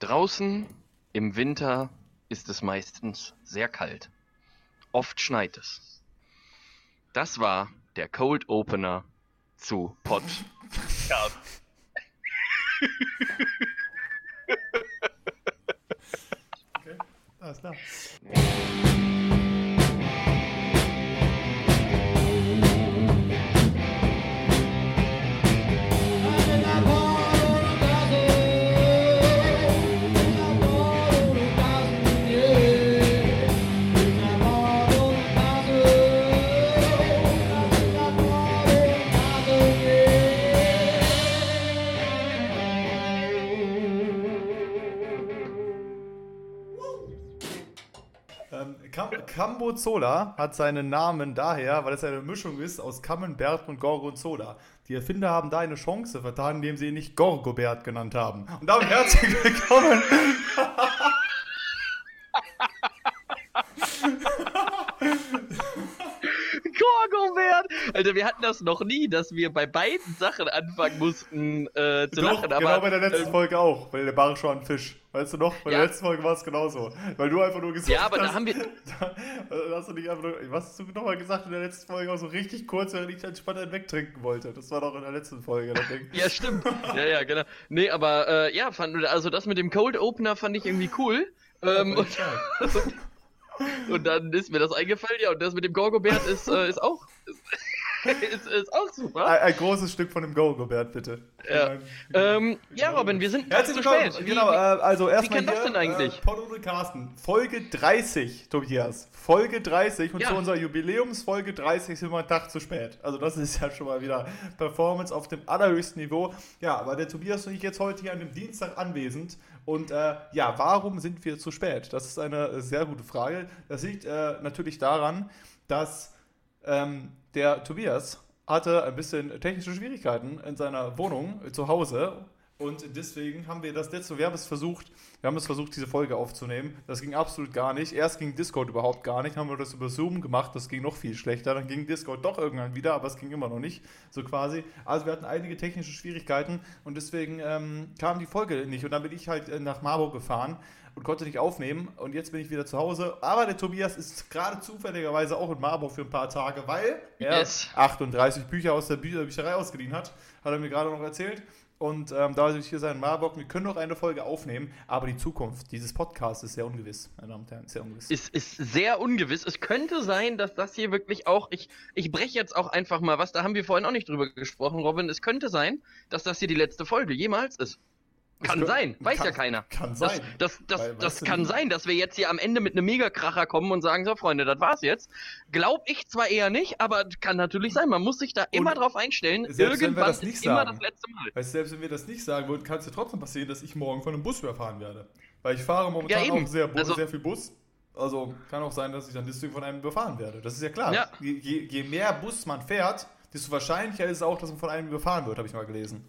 Draußen im Winter ist es meistens sehr kalt. Oft schneit es. Das war der Cold Opener zu Pod. Ja. Okay, alles klar. Cambozola hat seinen Namen daher, weil es eine Mischung ist aus Camembert und Gorgonzola. Die Erfinder haben da eine Chance vertan, indem sie ihn nicht Gorgobert genannt haben. Und damit herzlich willkommen. Gorgobert! Alter, wir hatten das noch nie, dass wir bei beiden Sachen anfangen mussten äh, zu Doch, lachen. genau Aber bei der letzten ähm, Folge auch, weil der Bar schon ein Fisch. Weißt du noch? Bei der Ja. letzten Folge war es genauso. Weil du einfach nur gesagt Ja, aber hast. da haben wir- Da, da hast du nicht einfach nur. Was hast du nochmal gesagt in der letzten Folge? Auch so richtig kurz, während ich entspannt einen wegtrinken wollte. Das war doch in der letzten Folge, das Ding. Ja, stimmt. Ja, ja, genau. Nee, aber äh, ja, fand, also das mit dem Cold Opener fand ich irgendwie cool. Ähm, und, und dann ist mir das eingefallen, ja, und das mit dem Gorgobert ist, äh, ist auch ist, ist, auch super. Ein, ein großes Stück von dem Go-Gobert, bitte. Ja. Ähm, ja, Robin, wir sind Herzlich zu willkommen. spät. Wie- Genau, äh, also erstmal kann das hier, denn eigentlich? Äh, Pod und Carsten. Folge 30, Tobias. Folge 30 und Ja. zu unserer Jubiläumsfolge 30 sind wir einen Tag zu spät. Also das ist ja schon mal wieder Performance auf dem allerhöchsten Niveau. Ja, aber der Tobias und ich jetzt heute hier an dem Dienstag anwesend. Und äh, ja, warum sind wir zu spät? Das ist eine äh, sehr gute Frage. Das liegt äh, natürlich daran, dass ähm, der Tobias hatte ein bisschen technische Schwierigkeiten in seiner Wohnung äh, zu Hause und deswegen haben wir das letzte, wir haben es versucht, wir haben es versucht, diese Folge aufzunehmen. Das ging absolut gar nicht. Erst ging Discord überhaupt gar nicht, haben wir das über Zoom gemacht, das ging noch viel schlechter. Dann ging Discord doch irgendwann wieder, aber es ging immer noch nicht, so quasi. Also wir hatten einige technische Schwierigkeiten und deswegen ähm, kam die Folge nicht. Und dann bin ich halt äh, nach Marburg gefahren und konnte nicht aufnehmen. Und jetzt bin ich wieder zu Hause. Aber der Tobias ist gerade zufälligerweise auch in Marburg für ein paar Tage, weil er Yes. 38 Bücher aus der Bü Bücherei ausgeliehen hat. Hat er mir gerade noch erzählt. Und ähm, da ich hier sein in Marburg, wir können noch eine Folge aufnehmen, aber die Zukunft dieses Podcasts ist sehr ungewiss, meine Damen und Herren, sehr ungewiss. ist, ist sehr ungewiss. Es könnte sein, dass das hier wirklich auch, ich, ich breche jetzt auch einfach mal was, da haben wir vorhin auch nicht drüber gesprochen, Robin. Es könnte sein, dass das hier die letzte Folge jemals ist. Kann sein, weiß kann- ja keiner. kann Das, sein. das, das, Weil, das weißt du kann sein, dass wir jetzt hier am Ende mit einem Megakracher kommen und sagen, so Freunde, das war's jetzt. Glaub ich zwar eher nicht, aber kann natürlich sein. Man muss sich da immer drauf einstellen. selbst wenn wir Irgendwann das nicht ist immer sagen. das letzte Mal. Weißt selbst wenn wir das nicht sagen würden, kann es ja trotzdem passieren, dass ich morgen von einem Bus überfahren werde. Weil ich fahre momentan Ja, auch sehr, Also- sehr viel Bus. Also kann auch sein, dass ich dann deswegen von einem überfahren werde. Das ist ja klar. Ja. Je, je, je mehr Bus man fährt, desto wahrscheinlicher ist es auch, dass man von einem überfahren wird, habe ich mal gelesen.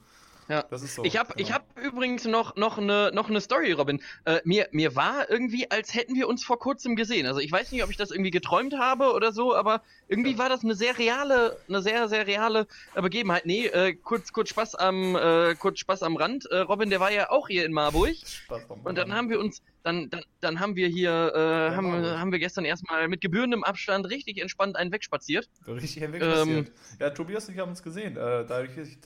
Ja. Das ist so. Ich habe genau. ich hab übrigens noch, noch, eine, noch eine Story, Robin. Äh, mir, mir war irgendwie, als hätten wir uns vor kurzem gesehen. Also ich weiß nicht, ob ich das irgendwie geträumt habe oder so, aber irgendwie war das eine sehr reale, eine sehr, sehr reale äh, Begebenheit. Nee, äh, kurz, kurz Spaß am, äh, kurz Spaß am Rand. Äh, Robin, der war ja auch hier in Marburg. Spaß beim Und dann haben wir uns, dann, dann, dann haben wir hier, äh, haben, Marburg. haben wir gestern erstmal mit gebührendem Abstand richtig entspannt einen wegspaziert. Richtig hinweg Ähm, passiert. Ja, Tobias und ich haben uns gesehen. Äh, dadurch, dass ich,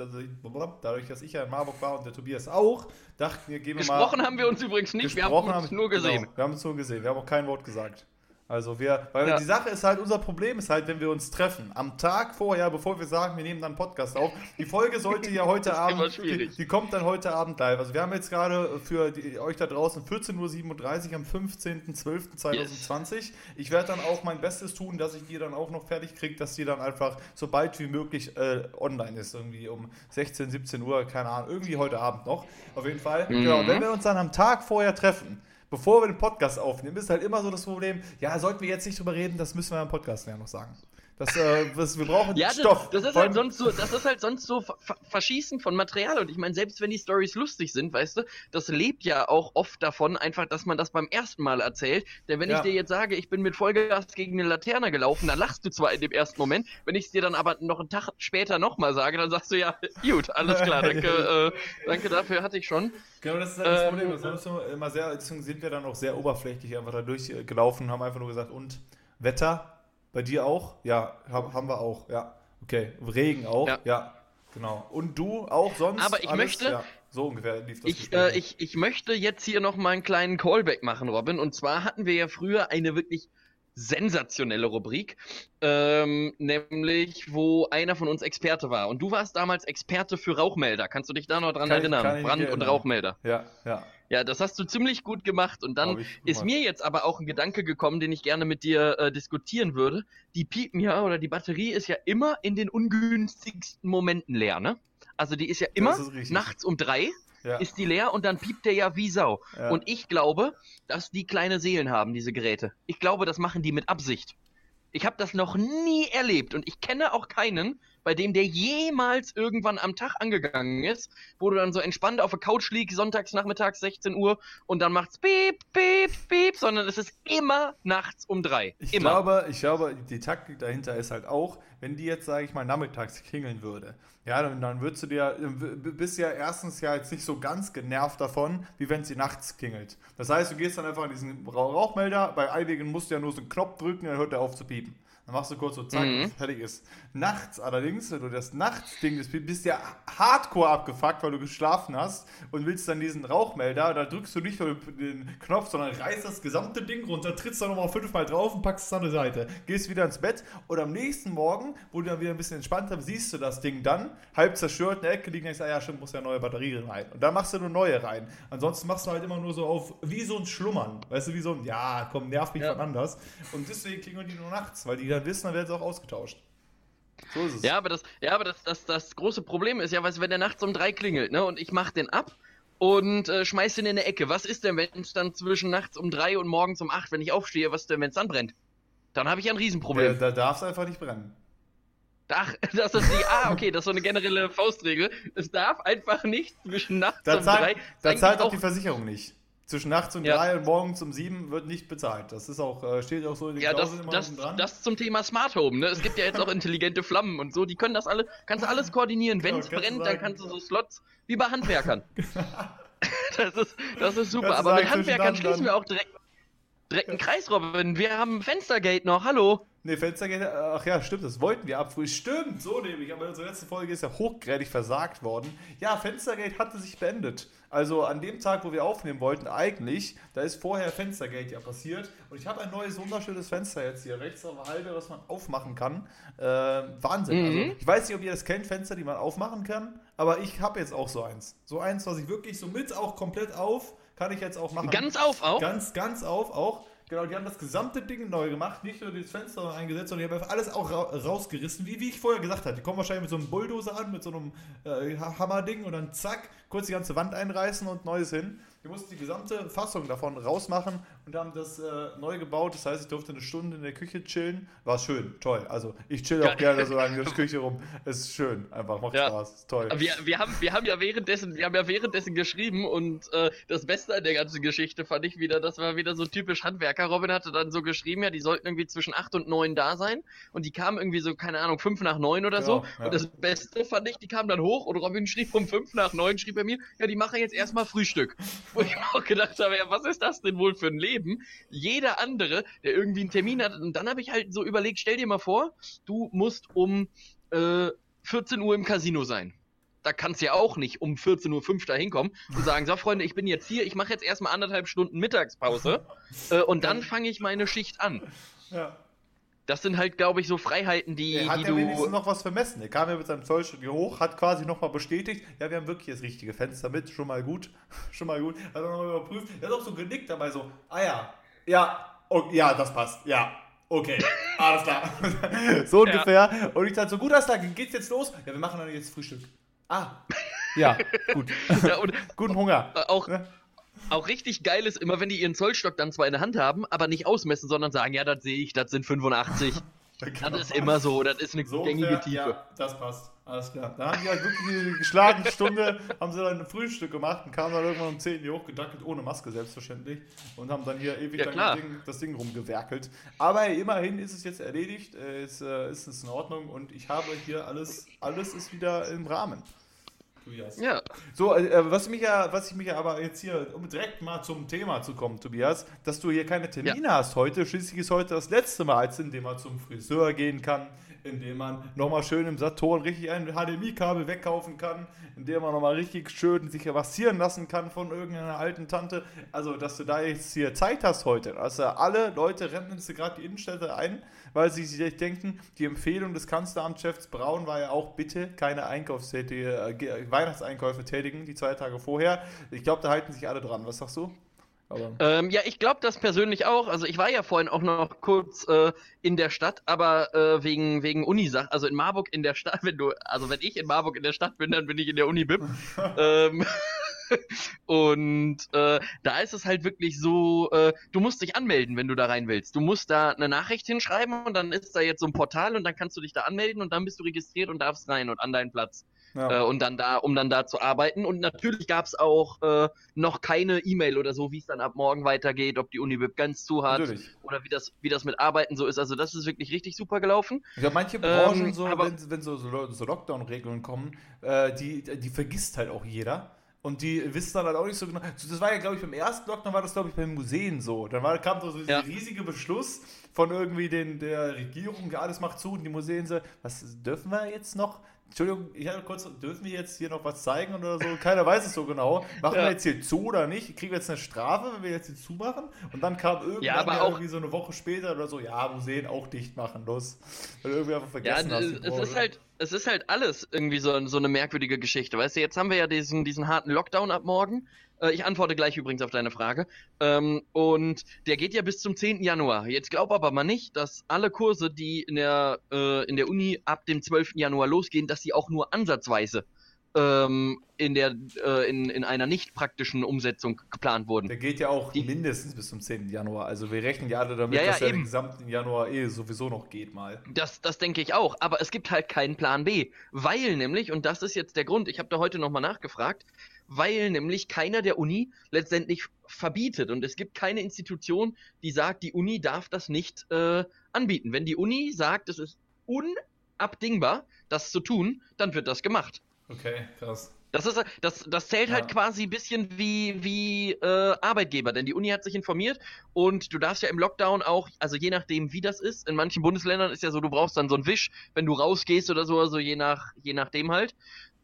dadurch, dass ich ja in Marburg war und der Tobias auch, dachten wir, gehen wir mal. Gesprochen haben wir uns übrigens nicht, wir haben uns nur gesehen. Genau, wir haben uns nur gesehen. Wir haben auch kein Wort gesagt. Also wir, weil Ja. die Sache ist halt, unser Problem ist halt, wenn wir uns treffen, am Tag vorher, bevor wir sagen, wir nehmen dann einen Podcast auf, die Folge sollte ja heute Abend, die, die kommt dann heute Abend live. Also wir haben jetzt gerade für die, euch da draußen 14.37 Uhr am 15.12.2020. Ich werde dann auch mein Bestes tun, dass ich die dann auch noch fertig kriege, dass die dann einfach so bald wie möglich äh, online ist. Irgendwie um 16, 17 Uhr, keine Ahnung, irgendwie heute Abend noch. Auf jeden Fall. Mhm. Genau, wenn wir uns dann am Tag vorher treffen, bevor wir den Podcast aufnehmen, ist halt immer so das Problem, ja, sollten wir jetzt nicht drüber reden, das müssen wir im Podcast ja noch sagen. Das, äh, das, wir brauchen ja, das, Stoff. Das ist, halt sonst so, das ist halt sonst so Verschießen von Material. Und ich meine, selbst wenn die Stories lustig sind, weißt du, das lebt ja auch oft davon, einfach, dass man das beim ersten Mal erzählt. Denn wenn ja. ich dir jetzt sage, ich bin mit Vollgas gegen eine Laterne gelaufen, dann lachst du zwar in dem ersten Moment. Wenn ich es dir dann aber noch einen Tag später nochmal sage, dann sagst du ja, gut, alles klar, danke, äh, danke dafür, hatte ich schon. Genau, das ist halt das ähm, Problem. Das wir immer sehr, deswegen sind wir dann auch sehr oberflächlich einfach da durchgelaufen und haben einfach nur gesagt, und Wetter? Bei dir auch? Ja, haben wir auch, ja. Okay. Regen auch? Ja. ja. Genau. Und du auch sonst? Aber ich alles? möchte. Ja, so ungefähr lief das. Ich, äh, ich, ich möchte jetzt hier noch mal einen kleinen Callback machen, Robin. Und zwar hatten wir ja früher eine wirklich sensationelle Rubrik, ähm, nämlich wo einer von uns Experte war. Und du warst damals Experte für Rauchmelder. Kannst du dich da noch dran kann erinnern? Ich, Brand- erinnern. und Rauchmelder. Ja, ja. Ja, das hast du ziemlich gut gemacht. Und dann ist mir jetzt aber auch ein Gedanke gekommen, den ich gerne mit dir äh, diskutieren würde. Die piepen ja oder die Batterie ist ja immer in den ungünstigsten Momenten leer, ne? Also die ist ja immer ist nachts um drei ja. ist die leer und dann piept der ja wie Sau. Ja. Und ich glaube, dass die kleine Seelen haben, diese Geräte. Ich glaube, das machen die mit Absicht. Ich habe das noch nie erlebt und ich kenne auch keinen, bei dem der jemals irgendwann am Tag angegangen ist, wo du dann so entspannt auf der Couch liegst, sonntags nachmittags 16 Uhr und dann macht's piep, piep, piep, sondern es ist immer nachts um drei. Ich immer. glaube, ich glaube, die Taktik dahinter ist halt auch, wenn die jetzt, sage ich mal, nachmittags klingeln würde, ja, dann, dann würdest du dir, bist ja erstens ja jetzt nicht so ganz genervt davon, wie wenn sie nachts klingelt. Das heißt, du gehst dann einfach in diesen Rauchmelder, bei einigen musst du ja nur so einen Knopf drücken, dann hört er auf zu piepen. Dann machst du kurz so zack mhm. und fertig ist. Nachts allerdings, wenn du das Nachtsding, das bist ja hardcore abgefuckt, weil du geschlafen hast und willst dann diesen Rauchmelder, da drückst du nicht nur den Knopf, sondern reißt das gesamte Ding runter, trittst da nochmal fünfmal drauf und packst es an die Seite. Gehst wieder ins Bett und am nächsten Morgen, wo du dann wieder ein bisschen entspannter bist, siehst du das Ding dann, halb zerstört in der Ecke liegen, denkst, ah ja, stimmt, muss ja neue Batterie rein. Und dann machst du nur neue rein. Ansonsten machst du halt immer nur so auf, wie so ein Schlummern. Weißt du, wie so ein, ja, komm, nerv mich ja. von anders. Und deswegen klingeln die nur nachts, weil die dann wissen, dann werden sie auch ausgetauscht. So ist es. Ja, aber das, ja, aber das, das, das große Problem ist ja, weißt, wenn der nachts um drei klingelt, ne, und ich mach den ab und äh, schmeiß den in eine Ecke. Was ist denn, wenn es dann zwischen nachts um drei und morgens um acht, wenn ich aufstehe, was denn, wenn es dann brennt? Dann habe ich ja ein Riesenproblem. Ja, da darf es einfach nicht brennen. Ach, das ist die, ah, okay, das ist so eine generelle Faustregel. Es darf einfach nicht zwischen nachts da um zahlt, drei. Da zahlt auch die Versicherung nicht zwischen nachts um ja. drei und morgens um sieben wird nicht bezahlt. Das ist auch, äh, steht auch so in den ja, Klauseln immer das, dran. Das zum Thema Smart Home, ne? Es gibt ja jetzt auch intelligente Flammen und so, die können das alle, kannst du alles koordinieren. Genau, Wenn es brennt, dann kannst du so Slots wie bei Handwerkern. das, ist, das ist super. Aber mit Handwerkern schließen wir auch direkt, direkt einen Kreis, Robin. Wir haben Fenstergate noch, hallo. Ne, Fenstergate, ach ja, stimmt, das wollten wir abfrühen. Stimmt, so nämlich. Aber unsere letzte Folge ist ja hochgradig versagt worden. Ja, Fenstergate hatte sich beendet. Also an dem Tag, wo wir aufnehmen wollten, eigentlich, da ist vorher Fenstergate ja passiert. Und ich habe ein neues, wunderschönes Fenster jetzt hier rechts auf der Halde, was man aufmachen kann. Äh, Wahnsinn. Also, mhm. Also, ich weiß nicht, ob ihr das kennt, Fenster, die man aufmachen kann. Aber ich habe jetzt auch so eins. So eins, was ich wirklich so mit auch komplett auf, kann ich jetzt auch machen. Ganz auf auch? Ganz, ganz auf auch. Genau, die haben das gesamte Ding neu gemacht, nicht nur das Fenster eingesetzt, sondern die haben einfach alles auch ra rausgerissen, wie, wie ich vorher gesagt habe. Die kommen wahrscheinlich mit so einem Bulldozer an, mit so einem äh, Hammerding und dann zack, kurz die ganze Wand einreißen und Neues hin. Wir mussten die gesamte Fassung davon rausmachen und haben das äh, neu gebaut. Das heißt, ich durfte eine Stunde in der Küche chillen. War schön, toll. Also ich chill auch gerne so lange in der Küche rum. Es ist schön, einfach macht ja. Spaß, ist toll. Wir, wir, haben, wir haben ja währenddessen, wir haben ja währenddessen geschrieben und äh, das Beste an der ganzen Geschichte fand ich wieder, das war wieder so typisch Handwerker. Robin hatte dann so geschrieben, ja, die sollten irgendwie zwischen 8 und 9 da sein und die kamen irgendwie so, keine Ahnung, 5 nach 9 oder genau, so. Ja. Und das Beste fand ich, die kamen dann hoch und Robin schrieb um 5 nach 9, schrieb er mir, ja, die machen jetzt erstmal Frühstück. Wo ich mir auch gedacht habe, ja, was ist das denn wohl für ein Leben? Jeder andere, der irgendwie einen Termin hat, und dann habe ich halt so überlegt, stell dir mal vor, du musst um äh, 14 Uhr im Casino sein da kannst du ja auch nicht um 14.05 Uhr da hinkommen und sagen, so Freunde, ich bin jetzt hier, ich mache jetzt erstmal anderthalb Stunden Mittagspause äh, und dann fange ich meine Schicht an. Ja. Das sind halt, glaube ich, so Freiheiten, die, er hat die ja du. wenigstens noch was vermessen. Er kam ja mit seinem Zollstudio hoch, hat quasi nochmal bestätigt, ja, wir haben wirklich das richtige Fenster mit, schon mal gut, schon mal gut. Hat er nochmal überprüft. Er hat auch so genickt dabei, so, ah ja, ja, oh, ja, das passt, ja. Okay, alles klar. so ungefähr. Ja. Und ich dachte so, gut, alles klar, geht's jetzt los? Ja, wir machen dann jetzt Frühstück. Ah, ja, gut. Ja, Guten Hunger. Auch, ne? Auch richtig geil ist immer, wenn die ihren Zollstock dann zwar in der Hand haben, aber nicht ausmessen, sondern sagen, ja, das sehe ich, das sind 85. Das ist immer so, das ist eine So gängige ungefähr, Tiefe. Ja, das passt. Alles klar. Dann haben die halt wirklich eine geschlagene Stunde, haben sie dann ein Frühstück gemacht und kamen dann irgendwann um 10 Uhr hochgedackelt, ohne Maske selbstverständlich. Und haben dann hier ewig Ja, das, Ding, das Ding rumgewerkelt. Aber immerhin ist es jetzt erledigt, äh, ist, äh, ist es in Ordnung und ich habe hier alles, alles ist wieder im Rahmen. Tobias. Ja. So, äh, was, mich ja, was ich mich ja aber jetzt hier, um direkt mal zum Thema zu kommen, Tobias, dass du hier keine Termine hast heute. Schließlich ist heute das letzte Mal, als in dem man zum Friseur gehen kann, in dem man nochmal schön im Saturn richtig ein HDMI-Kabel wegkaufen kann, in dem man nochmal richtig schön sich massieren lassen kann von irgendeiner alten Tante. Also, dass du da jetzt hier Zeit hast heute. Also, alle Leute rennen jetzt gerade die Innenstädte ein, weil sie sich denken, die Empfehlung des Kanzleramtschefs Braun war ja auch, bitte keine Einkaufstätige, äh, Weihnachtseinkäufe tätigen, die zwei Tage vorher. Ich glaube, da halten sich alle dran. Was sagst du? Ähm, ja, ich glaube das persönlich auch. Also ich war ja vorhin auch noch kurz äh, in der Stadt, aber äh, wegen wegen Unisach, also in Marburg in der Stadt, wenn du, also wenn ich in Marburg in der Stadt bin, dann bin ich in der Uni BIP. ähm, und äh, da ist es halt wirklich so, äh, du musst dich anmelden, wenn du da rein willst. Du musst da eine Nachricht hinschreiben und dann ist da jetzt so ein Portal und dann kannst du dich da anmelden und dann bist du registriert und darfst rein und an deinen Platz ja. äh, und dann da, um dann da zu arbeiten. Und natürlich gab es auch äh, noch keine E-Mail oder so, wie es dann ab morgen weitergeht, ob die Unibib ganz zu hat Natürlich. oder wie das, wie das mit Arbeiten so ist. Also das ist wirklich richtig super gelaufen. Glaube, manche Branchen, Ähm, so, aber- wenn, wenn so, so, so Lockdown-Regelungen kommen, äh, die, die vergisst halt auch jeder. Und die wissen dann halt auch nicht so genau. Das war ja, glaube ich, beim ersten Lockdown war das, glaube ich, beim Museen so. Dann war, kam so dieser Ja. riesige Beschluss von irgendwie den, der Regierung, ja, alles macht zu und die Museen so, was dürfen wir jetzt noch? Entschuldigung, ich habe kurz, dürfen wir jetzt hier noch was zeigen oder so? Keiner weiß es so genau. Machen Ja. wir jetzt hier zu oder nicht? Kriegen wir jetzt eine Strafe, wenn wir jetzt hier zumachen? Und dann kam irgendwann Ja, aber ja auch- irgendwie so eine Woche später oder so, ja, Museen auch dicht machen, los. Weil irgendwie einfach Ja, vergessen hast. es, es ist halt, es ist halt alles irgendwie so, so eine merkwürdige Geschichte. Weißt du, jetzt haben wir ja diesen, diesen harten Lockdown ab morgen. Äh, ich antworte gleich übrigens auf deine Frage. Ähm, und der geht ja bis zum 10. Januar. Jetzt glaub aber mal nicht, dass alle Kurse, die in der, äh, in der Uni ab dem 12. Januar losgehen, dass sie auch nur ansatzweise ähm, in, der, äh, in, in einer nicht praktischen Umsetzung geplant wurden. Der geht ja auch Die- mindestens bis zum 10. Januar. Also wir rechnen ja alle damit, Ja, ja, dass er den eben. gesamten Januar eh sowieso noch geht mal. Das, das denke ich auch, aber es gibt halt keinen Plan B, weil nämlich, und das ist jetzt der Grund, ich habe da heute nochmal nachgefragt, weil nämlich keiner der Uni letztendlich verbietet und es gibt keine Institution, die sagt, die Uni darf das nicht äh, anbieten. Wenn die Uni sagt, es ist unabdingbar, das zu tun, dann wird das gemacht. Okay, krass. Das, ist, das, das zählt halt Ja. quasi ein bisschen wie, wie äh, Arbeitgeber, denn die Uni hat sich informiert und du darfst ja im Lockdown auch, also je nachdem wie das ist, in manchen Bundesländern ist ja so, du brauchst dann so einen Wisch, wenn du rausgehst oder so, also je, nach, je nachdem halt.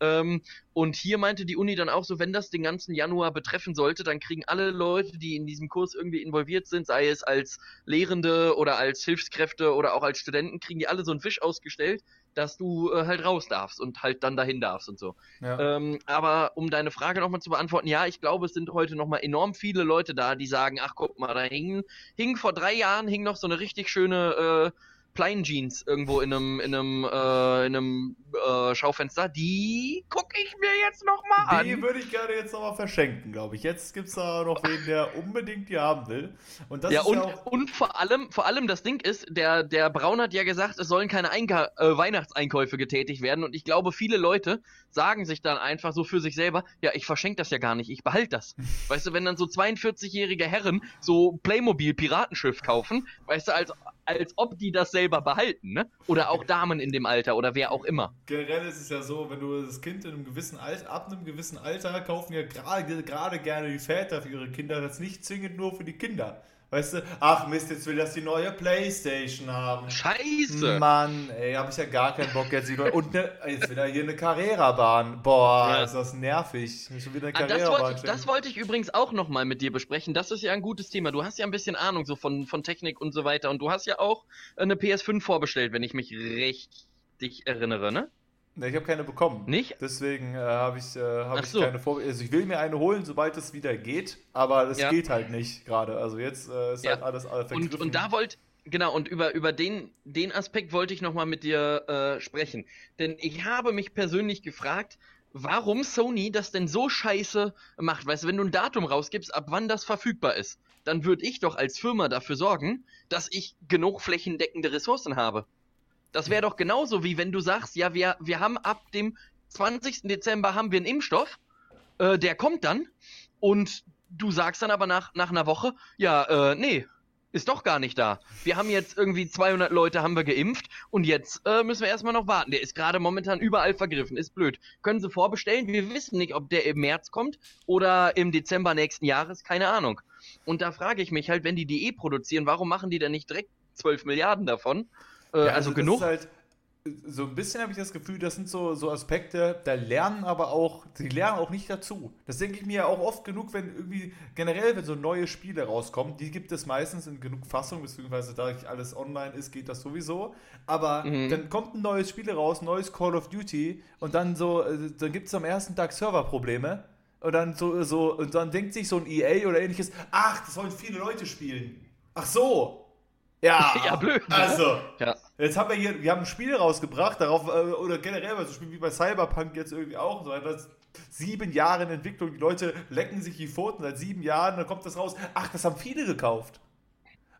Ähm, und hier meinte die Uni dann auch so, wenn das den ganzen Januar betreffen sollte, dann kriegen alle Leute, die in diesem Kurs irgendwie involviert sind, sei es als Lehrende oder als Hilfskräfte oder auch als Studenten, kriegen die alle so einen Wisch ausgestellt, dass du äh, halt raus darfst und halt dann dahin darfst und so. Ja. Ähm, aber um deine Frage nochmal zu beantworten, ja, ich glaube, es sind heute nochmal enorm viele Leute da, die sagen, ach guck mal, da hing, hing vor drei Jahren hing noch so eine richtig schöne äh, Plain Jeans irgendwo in einem, in einem, äh, in einem äh, Schaufenster. Die gucke ich mir jetzt nochmal Die an. würde ich gerne jetzt nochmal verschenken, glaube ich. Jetzt gibt es da noch wen, der unbedingt die haben will. Und das Ja, ist und, ja auch. und vor allem, vor allem das Ding ist, der, der Braun hat ja gesagt, es sollen keine Einka äh, Weihnachtseinkäufe getätigt werden. Und ich glaube, viele Leute sagen sich dann einfach so für sich selber, ja, ich verschenke das ja gar nicht, ich behalte das. weißt du, wenn dann so 42-jährige Herren so Playmobil-Piratenschiff kaufen, weißt du, als, als ob die das selber behalten, ne? Oder auch Damen in dem Alter oder wer auch immer. Generell ist es ja so, wenn du das Kind in einem gewissen Alter, ab einem gewissen Alter kaufen ja gerade gerne die Väter für ihre Kinder, das nicht zwingend nur für die Kinder. Weißt du, ach Mist, jetzt will das die neue Playstation haben. Scheiße! Mann, ey, hab ich ja gar keinen Bock jetzt. neue- Und ne, jetzt wieder hier eine Carrera-Bahn. Boah, Ja. ist das nervig. Schon wieder eine Ah, das, wollte ich, das wollte ich übrigens auch nochmal mit dir besprechen. Das ist ja ein gutes Thema. Du hast ja ein bisschen Ahnung so von, von Technik und so weiter. Und du hast ja auch eine PS5 vorbestellt, wenn ich mich richtig erinnere, ne? Ne, ich habe keine bekommen. Nicht? Deswegen äh, habe ich, äh, hab ich so. keine vor. Also ich will mir eine holen, sobald es wieder geht, aber es Ja. geht halt nicht gerade. Also jetzt äh, ist Ja. halt alles äh, vergriffen. Und, und da wollte, genau, und über, über den, den Aspekt wollte ich nochmal mit dir äh, sprechen. Denn ich habe mich persönlich gefragt, warum Sony das denn so scheiße macht. Weißt du, wenn du ein Datum rausgibst, ab wann das verfügbar ist, dann würde ich doch als Firma dafür sorgen, dass ich genug flächendeckende Ressourcen habe. Das wäre doch genauso wie wenn du sagst, ja, wir, wir haben ab dem 20. Dezember haben wir einen Impfstoff, äh, der kommt dann und du sagst dann aber nach, nach einer Woche, ja, äh, nee, ist doch gar nicht da. Wir haben jetzt irgendwie 200 Leute haben wir geimpft und jetzt äh, müssen wir erstmal noch warten. Der ist gerade momentan überall vergriffen, ist blöd. Können Sie vorbestellen? Wir wissen nicht, ob der im März kommt oder im Dezember nächsten Jahres, keine Ahnung. Und da frage ich mich halt, wenn die die eh produzieren, warum machen die denn nicht direkt 12 Milliarden davon? Äh, ja, also, also genug. Halt, so ein bisschen habe ich das Gefühl, das sind so, so Aspekte, da lernen aber auch, sie lernen auch nicht dazu. Das denke ich mir auch oft genug, wenn irgendwie generell, wenn so neue Spiele rauskommen, die gibt es meistens in genug Fassung, beziehungsweise da alles online ist, geht das sowieso. Aber mhm. dann kommt ein neues Spiel raus, neues Call of Duty und dann so, äh, dann gibt es am ersten Tag Serverprobleme. Und dann so, so, und dann denkt sich so ein EA oder ähnliches, ach, das sollen viele Leute spielen. Ach so, ja, ja blöd. Also, ja. Jetzt haben wir hier, wir haben ein Spiel rausgebracht, darauf, äh, oder generell so Spiel wie bei Cyberpunk jetzt irgendwie auch, so das sieben Jahre in Entwicklung, die Leute lecken sich die Pfoten seit sieben Jahren, dann kommt das raus, ach, das haben viele gekauft.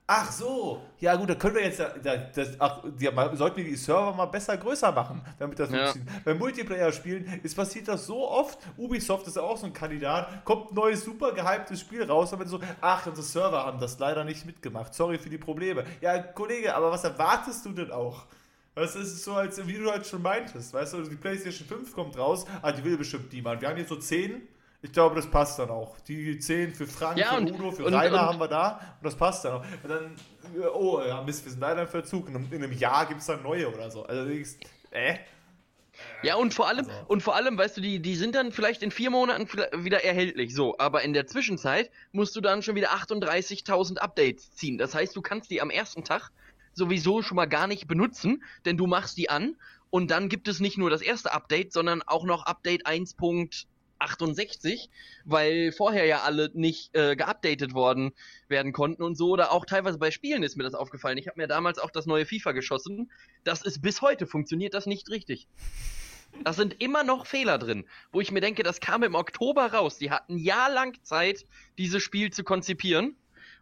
Ach so, ja gut, da können wir jetzt, das, ach, die, sollten wir die Server mal besser größer machen, damit das ja. funktioniert. Bei Multiplayer-Spielen ist passiert das so oft. Ubisoft ist auch so ein Kandidat, kommt ein neues super gehyptes Spiel raus, aber so, ach, unsere Server haben das leider nicht mitgemacht. Sorry für die Probleme. Ja, Kollege, aber was erwartest du denn auch? Das ist so, als wie du halt schon meintest, weißt du, die PlayStation 5 kommt raus, ah, die will bestimmt niemand. Wir haben jetzt so 10 ich glaube, das passt dann auch. Die 10 für Frank, ja, für Udo, für und, Rainer und, haben wir da und das passt dann auch. Und dann, oh ja, Mist, wir sind leider im Verzug. Und in einem Jahr gibt es dann neue oder so. Also, äh? Ja, und vor allem, also. und vor allem, weißt du, die, die sind dann vielleicht in vier Monaten wieder erhältlich, so, aber in der Zwischenzeit musst du dann schon wieder 38.000 Updates ziehen. Das heißt, du kannst die am ersten Tag sowieso schon mal gar nicht benutzen, denn du machst die an und dann gibt es nicht nur das erste Update, sondern auch noch Update 1. 68, weil vorher ja alle nicht äh, geupdatet worden werden konnten und so. Oder auch teilweise bei Spielen ist mir das aufgefallen. Ich habe mir damals auch das neue FIFA geschossen. Das ist bis heute funktioniert das nicht richtig. Da sind immer noch Fehler drin, wo ich mir denke, das kam im Oktober raus. Die hatten jahrelang Zeit, dieses Spiel zu konzipieren.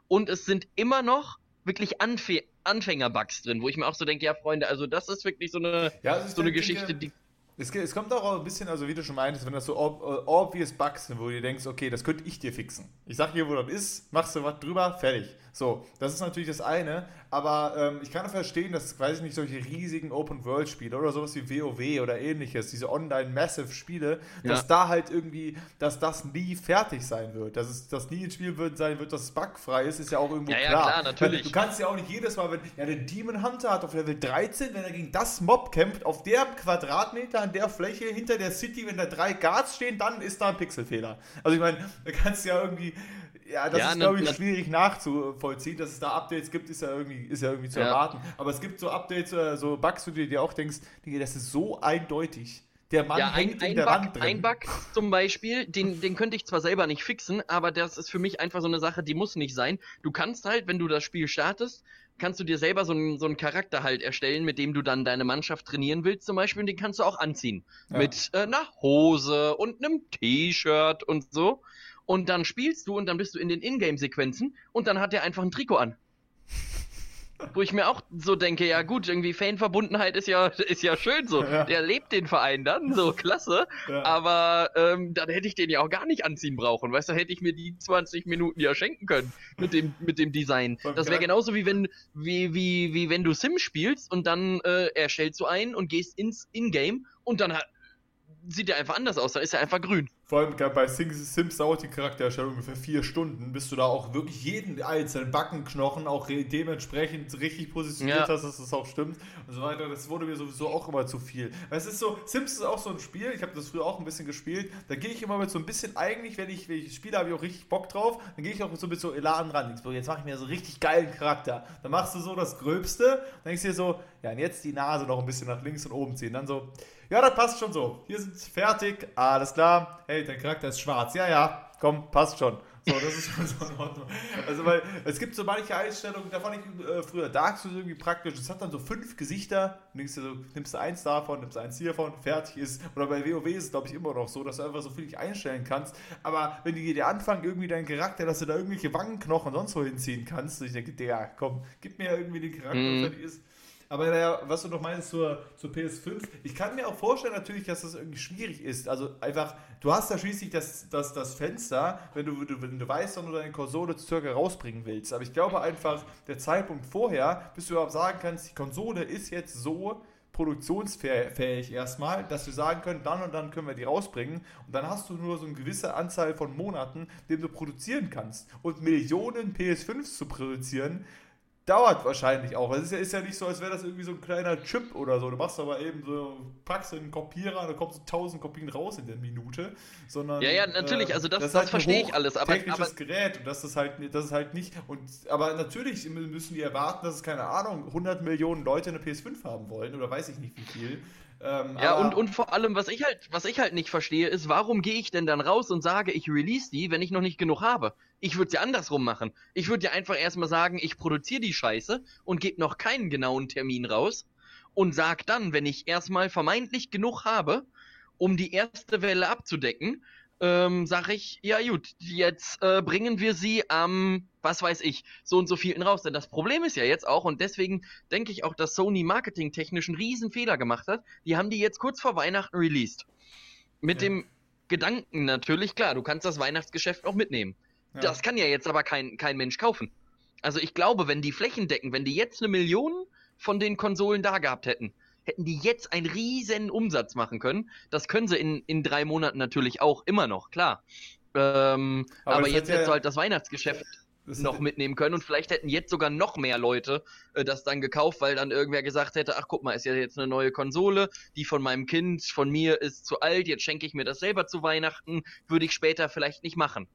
Und es sind immer noch wirklich Anf Anfängerbugs drin, wo ich mir auch so denke, ja, Freunde, also das ist wirklich so eine, ja, so eine Geschichte, die es, es, kommt auch ein bisschen, also wie du schon meintest, wenn das so ob, äh, obvious Bugs sind, wo du denkst, okay, das könnte ich dir fixen. Ich sag dir, wo das ist, machst du was drüber, fertig. So, das ist natürlich das eine, aber ähm, ich kann auch verstehen, dass, weiß ich nicht, solche riesigen Open-World-Spiele oder sowas wie WoW oder ähnliches, diese Online-Massive-Spiele, ja. dass da halt irgendwie, dass das nie fertig sein wird. Dass es dass nie ein Spiel wird, sein wird, das bugfrei ist, ist ja auch irgendwo ja, klar. Ja, klar, natürlich. Du kannst ja auch nicht jedes Mal, wenn, ja, der Demon Hunter hat auf Level 13, wenn er gegen das Mob kämpft, auf der Quadratmeter, an der Fläche hinter der City, wenn da drei Guards stehen, dann ist da ein Pixelfehler. Also ich meine, da kannst du ja irgendwie ja, das ja, ist, glaube ich, schwierig nachzuvollziehen. Dass es da Updates gibt, ist ja irgendwie, ist ja irgendwie zu ja. erwarten. Aber es gibt so Updates, äh, so Bugs, wo du dir auch denkst, das ist so eindeutig. Der Mann ja, hängt ein, in der Bug, Wand drin. Ein Bug zum Beispiel, den, den könnte ich zwar selber nicht fixen, aber das ist für mich einfach so eine Sache, die muss nicht sein. Du kannst halt, wenn du das Spiel startest, kannst du dir selber so einen, so einen Charakter halt erstellen, mit dem du dann deine Mannschaft trainieren willst zum Beispiel, und den kannst du auch anziehen. Ja. Mit äh, einer Hose und einem T-Shirt und so und dann spielst du und dann bist du in den Ingame-Sequenzen und dann hat er einfach ein Trikot an. Wo ich mir auch so denke, ja gut, irgendwie Fanverbundenheit ist ja, ist ja schön so. Ja. Der lebt den Verein dann, so klasse. Ja. Aber ähm, dann hätte ich den ja auch gar nicht anziehen brauchen. Weißt du, hätte ich mir die 20 Minuten ja schenken können mit dem, mit dem Design. Das wäre genauso wie wenn, wie, wie, wie wenn du Sim spielst und dann äh, erstellst du einen und gehst ins Ingame und dann hat, sieht er einfach anders aus, da ist er einfach grün. Vor allem bei Sims dauert die Charaktererstellung ungefähr vier Stunden, bis du da auch wirklich jeden einzelnen Backenknochen auch dementsprechend richtig positioniert ja. hast, dass das auch stimmt und so weiter. Das wurde mir sowieso auch immer zu viel. Weil es ist so, Sims ist auch so ein Spiel, ich habe das früher auch ein bisschen gespielt, da gehe ich immer mit so ein bisschen, eigentlich, wenn ich, wenn ich spiele, habe ich auch richtig Bock drauf, dann gehe ich auch so mit so Elan ran. Jetzt mache ich mir so richtig geilen Charakter. Dann machst du so das Gröbste, dann denkst du dir so, ja, und jetzt die Nase noch ein bisschen nach links und oben ziehen. Dann so, ja, das passt schon so. Hier sind fertig, alles klar. Hey, dein Charakter ist schwarz. Ja, ja, komm, passt schon. So, das ist schon so in Ordnung. Also, weil es gibt so manche Einstellungen, da fand ich äh, früher Dark Souls irgendwie praktisch. Es hat dann so fünf Gesichter. Nimmst du, so, nimmst du eins davon, nimmst eins hiervon, fertig ist. Oder bei WoW ist es, glaube ich, immer noch so, dass du einfach so viel einstellen kannst. Aber wenn die dir anfangen, irgendwie deinen Charakter, dass du da irgendwelche Wangenknochen sonst wo hinziehen kannst, ich denke, der, komm, gib mir irgendwie den Charakter, mhm. fertig ist Aber naja, was du noch meinst zur, zur PS5, ich kann mir auch vorstellen natürlich, dass das irgendwie schwierig ist. Also einfach, du hast da schließlich das, das, das Fenster, wenn du, wenn du weißt, wann du deine Konsole circa rausbringen willst. Aber ich glaube einfach, der Zeitpunkt vorher, bis du überhaupt sagen kannst, die Konsole ist jetzt so produktionsfähig erstmal, dass wir sagen können, dann und dann können wir die rausbringen und dann hast du nur so eine gewisse Anzahl von Monaten, den du produzieren kannst. Und Millionen PS5s zu produzieren, dauert wahrscheinlich auch. Es ist ja, ist ja nicht so, als wäre das irgendwie so ein kleiner Chip oder so. Du machst aber eben so, packst einen Kopierer, da kommst du tausend Kopien raus in der Minute. Sondern, ja, ja, natürlich, äh, also das, das, das halt verstehe ich alles. Aber, technisches aber, Gerät und das ist halt, das ist halt nicht. Und, aber natürlich müssen die erwarten, dass es, keine Ahnung, 100 Millionen Leute eine PS5 haben wollen oder weiß ich nicht wie viel. Ähm, ja, und, und vor allem, was ich halt, was ich halt nicht verstehe, ist, warum gehe ich denn dann raus und sage, ich release die, wenn ich noch nicht genug habe? Ich würde ja andersrum machen. Ich würde ja einfach erstmal sagen, ich produziere die Scheiße und gebe noch keinen genauen Termin raus und sag dann, wenn ich erstmal vermeintlich genug habe, um die erste Welle abzudecken, ähm, sag ich, ja gut, jetzt äh, bringen wir sie am, was weiß ich, so und so vielen raus. Denn das Problem ist ja jetzt auch, und deswegen denke ich auch, dass Sony marketingtechnisch einen riesen Fehler gemacht hat, die haben die jetzt kurz vor Weihnachten released. Mit ja. dem Gedanken natürlich, klar, du kannst das Weihnachtsgeschäft auch mitnehmen. Ja. Das kann ja jetzt aber kein, kein Mensch kaufen. Also ich glaube, wenn die Flächen decken, wenn die jetzt eine Million von den Konsolen da gehabt hätten, hätten die jetzt einen riesen Umsatz machen können. Das können sie in, in drei Monaten natürlich auch immer noch, klar. Ähm, aber, aber jetzt hättest ja, du halt das Weihnachtsgeschäft das noch mitnehmen können und vielleicht hätten jetzt sogar noch mehr Leute äh, das dann gekauft, weil dann irgendwer gesagt hätte, ach guck mal, ist ja jetzt eine neue Konsole, die von meinem Kind, von mir ist zu alt, jetzt schenke ich mir das selber zu Weihnachten, würde ich später vielleicht nicht machen.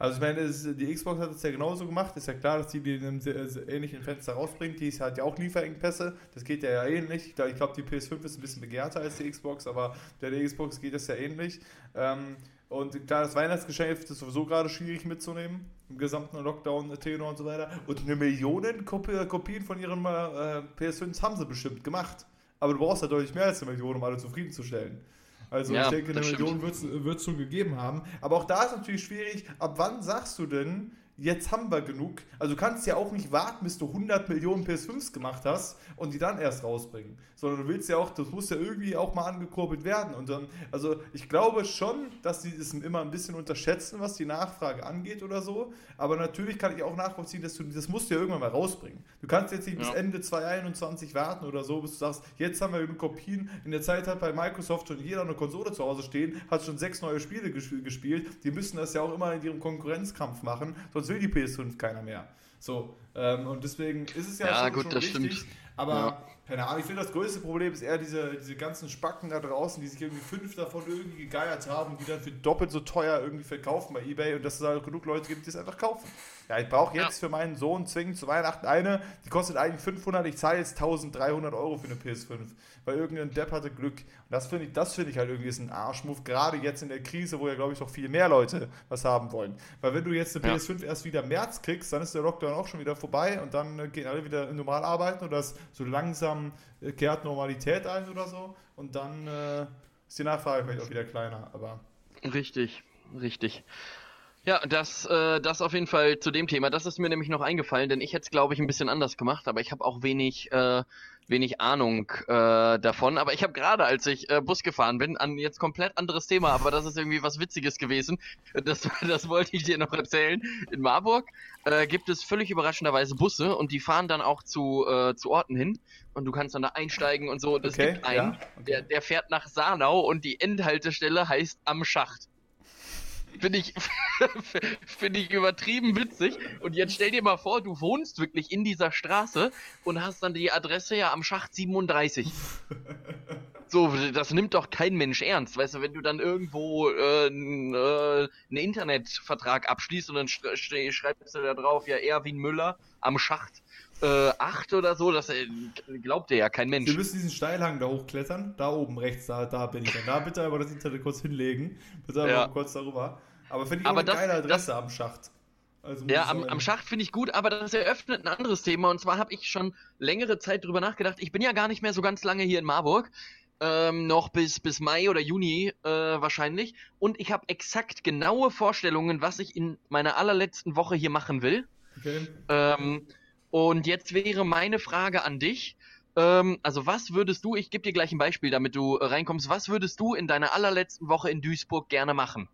Also ich meine, es, die Xbox hat es ja genauso gemacht. Ist ja klar, dass die die in einem sehr, sehr ähnlichen Fenster rausbringt. Die hat ja auch Lieferengpässe. Das geht ja, ja ähnlich. Ich glaube, die PS5 ist ein bisschen begehrter als die Xbox, aber der, Xbox geht das ja ähnlich. Ähm, und klar, das Weihnachtsgeschäft ist sowieso gerade schwierig mitzunehmen. Im gesamten Lockdown, Tenor und so weiter. Und eine Million Kopien von ihren äh, PS5s haben sie bestimmt gemacht. Aber du brauchst ja deutlich mehr als eine Million, um alle zufriedenzustellen. Also ja, ich denke, eine Million wird es schon gegeben haben. Aber auch da ist natürlich schwierig, ab wann sagst du denn, jetzt haben wir genug. Also du kannst ja auch nicht warten, bis du 100 Millionen PS5s gemacht hast und die dann erst rausbringen. Sondern du willst ja auch, das muss ja irgendwie auch mal angekurbelt werden. Und dann, also ich glaube schon, dass die das immer ein bisschen unterschätzen, was die Nachfrage angeht oder so. Aber natürlich kann ich auch nachvollziehen, dass du, das musst du ja irgendwann mal rausbringen. Du kannst jetzt nicht ja. bis Ende 2021 warten oder so, bis du sagst, jetzt haben wir genug Kopien. In der Zeit hat bei Microsoft schon jeder eine Konsole zu Hause stehen, hat schon sechs neue Spiele gespielt. Die müssen das ja auch immer in ihrem Konkurrenzkampf machen, sonst will die PS5 keiner mehr. So, ähm, und deswegen ist es ja, ja schon, gut, schon das wichtig. Stimmt. Aber ja. keine Ahnung, ich finde das größte Problem ist eher diese, diese ganzen Spacken da draußen, die sich irgendwie fünf davon irgendwie gegeiert haben, die dann für doppelt so teuer irgendwie verkaufen bei Ebay und dass es da genug Leute gibt, die es einfach kaufen. Ja, ich brauche jetzt ja. für meinen Sohn zwingend zu Weihnachten eine, die kostet eigentlich 500, ich zahle jetzt 1300 Euro für eine PS5, weil irgendein Depp hatte Glück. Und das finde ich, das ich halt irgendwie ist ein Arschmove, gerade jetzt in der Krise, wo ja, glaube ich, noch viel mehr Leute was haben wollen. Weil wenn du jetzt eine ja. PS5 erst wieder im März kriegst, dann ist der Lockdown auch schon wieder vorbei und dann äh, gehen alle wieder normal arbeiten und das so langsam äh, kehrt Normalität ein oder so und dann äh, ist die Nachfrage vielleicht auch wieder kleiner, aber. Richtig, richtig. Ja, das, äh, das auf jeden Fall zu dem Thema. Das ist mir nämlich noch eingefallen, denn ich hätte es, glaube ich, ein bisschen anders gemacht, aber ich habe auch wenig, äh, wenig Ahnung äh, davon. Aber ich habe gerade, als ich äh, Bus gefahren bin, an jetzt komplett anderes Thema, aber das ist irgendwie was Witziges gewesen. Das, das wollte ich dir noch erzählen. In Marburg äh, gibt es völlig überraschenderweise Busse und die fahren dann auch zu, äh, zu Orten hin und du kannst dann da einsteigen und so. Und es okay, gibt einen, ja, okay. der, der fährt nach Sarnau und die Endhaltestelle heißt Am Schacht. Finde ich, find ich übertrieben witzig. Und jetzt stell dir mal vor, du wohnst wirklich in dieser Straße und hast dann die Adresse ja am Schacht 37. So, das nimmt doch kein Mensch ernst. Weißt du, wenn du dann irgendwo äh, äh, einen Internetvertrag abschließt und dann sch schreibst du da drauf, ja, Erwin Müller am Schacht äh, 8 oder so, das äh, glaubt dir ja kein Mensch. Wir müssen diesen Steilhang da hochklettern. Da oben rechts, da, da bin ich dann. Da bitte aber das Internet kurz hinlegen. Bitte aber ja. kurz darüber. Aber finde ich aber auch eine das, geile Adresse das, am Schacht. Also ja, am, am, Schacht finde ich gut, aber das eröffnet ein anderes Thema. Und zwar habe ich schon längere Zeit drüber nachgedacht. Ich bin ja gar nicht mehr so ganz lange hier in Marburg. Ähm, noch bis, bis Mai oder Juni äh, wahrscheinlich. Und ich habe exakt genaue Vorstellungen, was ich in meiner allerletzten Woche hier machen will. Okay. Ähm, und jetzt wäre meine Frage an dich. Ähm, also was würdest du, ich gebe dir gleich ein Beispiel, damit du reinkommst, was würdest du in deiner allerletzten Woche in Duisburg gerne machen?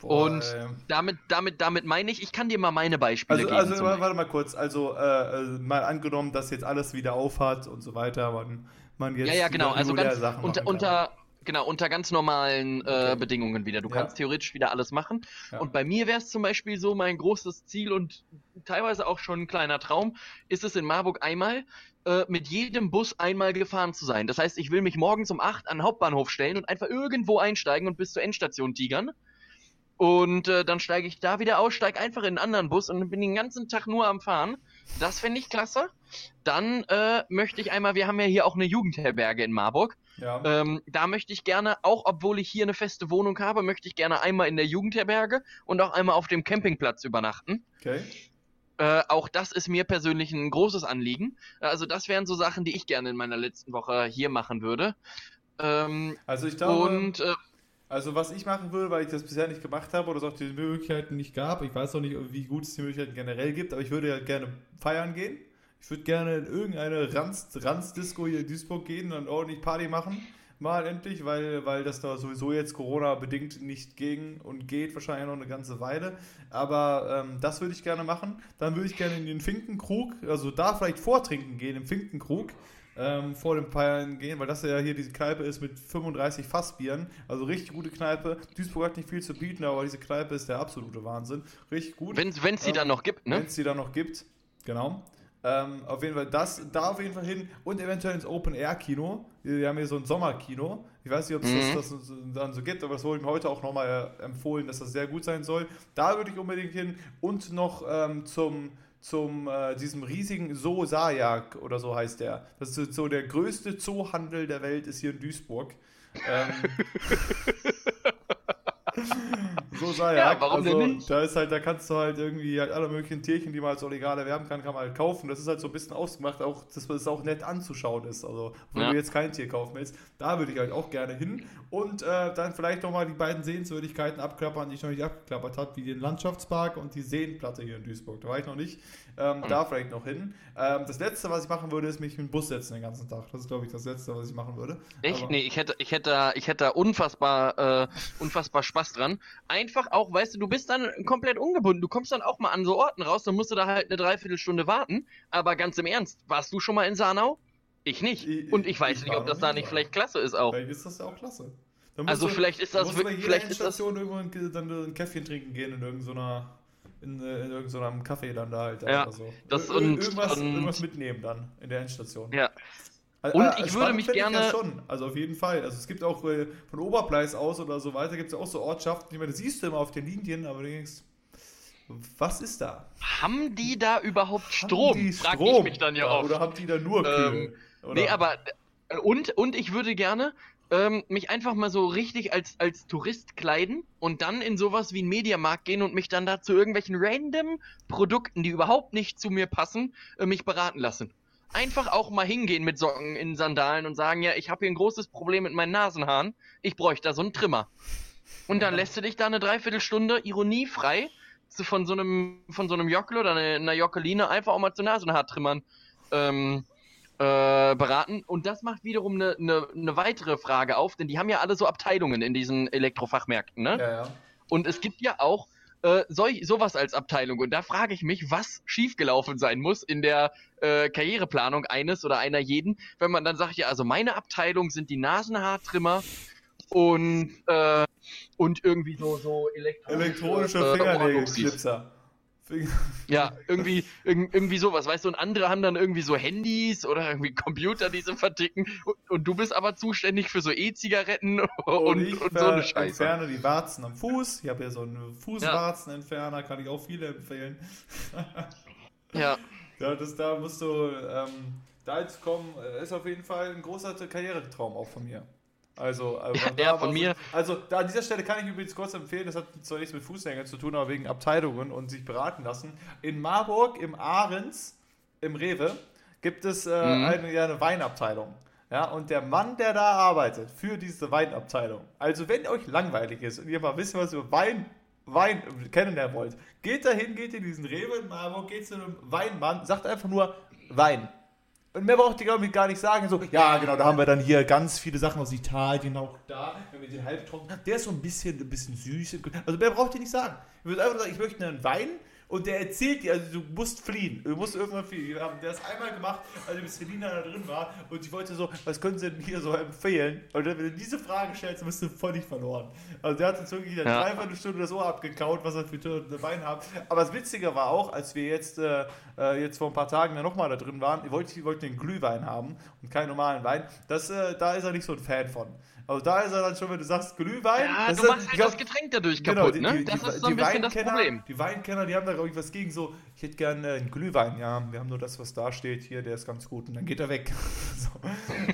Boah, und ey. damit, damit, damit meine ich, ich kann dir mal meine Beispiele also, geben. Also, warte mal kurz. Also, äh, äh, mal angenommen, dass jetzt alles wieder aufhat und so weiter, man, man jetzt. Ja, ja, genau. Also, ganz unter, unter, genau, unter ganz normalen äh, okay. Bedingungen wieder. Du ja. kannst theoretisch wieder alles machen. Ja. Und bei mir wäre es zum Beispiel so, mein großes Ziel und teilweise auch schon ein kleiner Traum, ist es in Marburg einmal äh, mit jedem Bus einmal gefahren zu sein. Das heißt, ich will mich morgens um 8 an den Hauptbahnhof stellen und einfach irgendwo einsteigen und bis zur Endstation tigern. Und äh, dann steige ich da wieder aus, steige einfach in einen anderen Bus und bin den ganzen Tag nur am Fahren. Das finde ich klasse. Dann äh, möchte ich einmal, wir haben ja hier auch eine Jugendherberge in Marburg. Ja. Ähm, da möchte ich gerne, auch obwohl ich hier eine feste Wohnung habe, möchte ich gerne einmal in der Jugendherberge und auch einmal auf dem Campingplatz übernachten. Okay. Äh, auch das ist mir persönlich ein großes Anliegen. Also das wären so Sachen, die ich gerne in meiner letzten Woche hier machen würde. Ähm, also ich glaube, und, äh, also was ich machen würde, weil ich das bisher nicht gemacht habe oder es auch die Möglichkeiten nicht gab, ich weiß auch nicht, wie gut es die Möglichkeiten generell gibt, aber ich würde ja gerne feiern gehen. Ich würde gerne in irgendeine Ranz-Disco hier in Duisburg gehen und ordentlich Party machen. Mal endlich, weil, weil das da sowieso jetzt Corona-bedingt nicht ging und geht wahrscheinlich noch eine ganze Weile. Aber ähm, das würde ich gerne machen. Dann würde ich gerne in den Finkenkrug, also da vielleicht vortrinken gehen im Finkenkrug ähm, vor dem Feiern gehen, weil das ja hier diese Kneipe ist mit 35 Fassbieren. Also richtig gute Kneipe. Duisburg hat nicht viel zu bieten, aber diese Kneipe ist der absolute Wahnsinn. Richtig gut. Wenn es sie ähm, dann noch gibt, ne? Wenn es sie dann noch gibt, genau. Ähm, auf jeden Fall das, da auf jeden Fall hin und eventuell ins Open-Air-Kino. Wir haben hier so ein Sommerkino. Ich weiß nicht, ob es mhm. das, das, dann so gibt, aber es wurde mir heute auch nochmal äh, empfohlen, dass das sehr gut sein soll. Da würde ich unbedingt hin und noch ähm, zum zum äh, diesem riesigen Zoo Sajak oder so heißt der. Das ist so der größte Zoohandel der Welt ist hier in Duisburg. Ähm, sei ja. warum also, denn nicht? Da ist halt, da kannst du halt irgendwie halt alle möglichen Tierchen, die man als legal erwerben kann, kann man halt kaufen. Das ist halt so ein bisschen ausgemacht, auch, dass es auch nett anzuschauen ist. Also, wenn ja. du jetzt kein Tier kaufen willst, da würde ich halt auch gerne hin. Und äh, dann vielleicht nochmal die beiden Sehenswürdigkeiten abklappern, die ich noch nicht abgeklappert habe, wie den Landschaftspark und die Seenplatte hier in Duisburg. Da war ich noch nicht. Ähm, mhm. Da vielleicht noch hin. Ähm, das letzte, was ich machen würde, ist mich in den Bus setzen den ganzen Tag. Das ist, glaube ich, das letzte, was ich machen würde. Echt? Aber nee, ich hätte, ich hätte, ich hätte unfassbar, äh, unfassbar Spaß dran. Einfach auch, weißt du, du bist dann komplett ungebunden. Du kommst dann auch mal an so Orten raus, dann musst du da halt eine Dreiviertelstunde warten. Aber ganz im Ernst, warst du schon mal in Sanau? Ich nicht. Ich, Und ich weiß ich nicht, ob das da nicht vielleicht klasse ist auch. Vielleicht ist das ja auch klasse. Also du, vielleicht ist das wirklich, vielleicht ist das irgendwo dann ein Käffchen trinken gehen in irgendeiner in, äh, in irgendeinem Café dann da halt. Ja, so. das Ir und, irgendwas, und, irgendwas mitnehmen dann in der Endstation. Ja. Und äh, ich würde mich gerne. Ich schon. Also auf jeden Fall. Also es gibt auch äh, von Oberpleis aus oder so weiter, gibt es ja auch so Ortschaften, die man, siehst du immer auf den Linien, aber du denkst, was ist da? Haben die da überhaupt Strom? Die Strom? Frag ich mich dann ja auch. Oder haben die da nur Kühl? Ähm, nee, aber äh, und, und ich würde gerne, ähm, mich einfach mal so richtig als, als Tourist kleiden und dann in sowas wie einen Mediamarkt gehen und mich dann da zu irgendwelchen random Produkten, die überhaupt nicht zu mir passen, äh, mich beraten lassen. Einfach auch mal hingehen mit Socken in Sandalen und sagen, ja, ich habe hier ein großes Problem mit meinen Nasenhaaren, ich bräuchte da so einen Trimmer. Und dann lässt du dich da eine Dreiviertelstunde ironiefrei von so einem, von so einem Jockel oder einer Jockeline einfach auch mal zu Nasenhaartrimmern ähm, äh, beraten. Und das macht wiederum eine, eine, eine weitere Frage auf, denn die haben ja alle so Abteilungen in diesen Elektrofachmärkten, ne? Ja, ja. Und es gibt ja auch äh, solch, sowas als Abteilung. Und da frage ich mich, was schiefgelaufen sein muss in der äh, Karriereplanung eines oder einer jeden, wenn man dann sagt, ja, also meine Abteilung sind die Nasenhaartrimmer und, äh, und irgendwie so, so elektronische, elektronische äh, Fingernägelklipser. Ja, irgendwie, irgendwie sowas, weißt du, und andere haben dann irgendwie so Handys oder irgendwie Computer, die sie verticken und, und du bist aber zuständig für so E-Zigaretten und, und, und, so eine Scheiße. Ich entferne die Warzen am Fuß, ich habe ja so einen Fußwarzenentferner, kann ich auch viele empfehlen. ja. Ja, das, da musst du, ähm, da jetzt kommen, äh, ist auf jeden Fall ein großer Karrieretraum auch von mir. Also, also ja, von mir. Also, da an dieser Stelle kann ich übrigens kurz empfehlen, das hat zwar nichts mit Fußgängern zu tun, aber wegen Abteilungen und sich beraten lassen. In Marburg, im Ahrens, im Rewe, gibt es äh, mhm. eine, ja, eine Weinabteilung. Ja, und der Mann, der da arbeitet für diese Weinabteilung, also wenn euch langweilig ist und ihr mal wisst, was ihr Wein, Wein kennenlernen wollt, geht dahin, geht in diesen Rewe in Marburg, geht zu einem Weinmann, sagt einfach nur Wein. Und mehr braucht ihr, glaube ich, gar nicht sagen. So, ja, genau, da haben wir dann hier ganz viele Sachen aus Italien, auch da, wenn wir den halbtrocken. Der ist so ein bisschen, ein bisschen süß. Also mehr braucht ihr nicht sagen. Ich würde einfach sagen, ich möchte einen Wein und der erzählt dir, also du musst fliehen. Du musst irgendwann fliehen. Wir haben das einmal gemacht, als ich Selina da drin war und ich wollte so, was können sie denn hier so empfehlen? Und wenn du diese Frage stellst, bist du völlig verloren. Also der hat uns wirklich eine ja. Dreiviertelstunde das Ohr abgekaut, was er für Wein hat. Aber das Witzige war auch, als wir jetzt, äh, äh jetzt vor ein paar Tagen da nochmal da drin waren, ich wollte, ich wollte einen Glühwein haben und keinen normalen Wein. Das, äh, da ist er nicht so ein Fan von. Also da ist er dann schon, wenn du sagst Glühwein. Ja, du machst halt glaub, das Getränk dadurch genau, kaputt, ne? das ist so ein bisschen das Problem. Die Weinkenner, die haben da, glaube ich, was gegen so, ich hätte gerne einen Glühwein, ja, wir haben nur das, was da steht, hier, der ist ganz gut und dann geht er weg. so.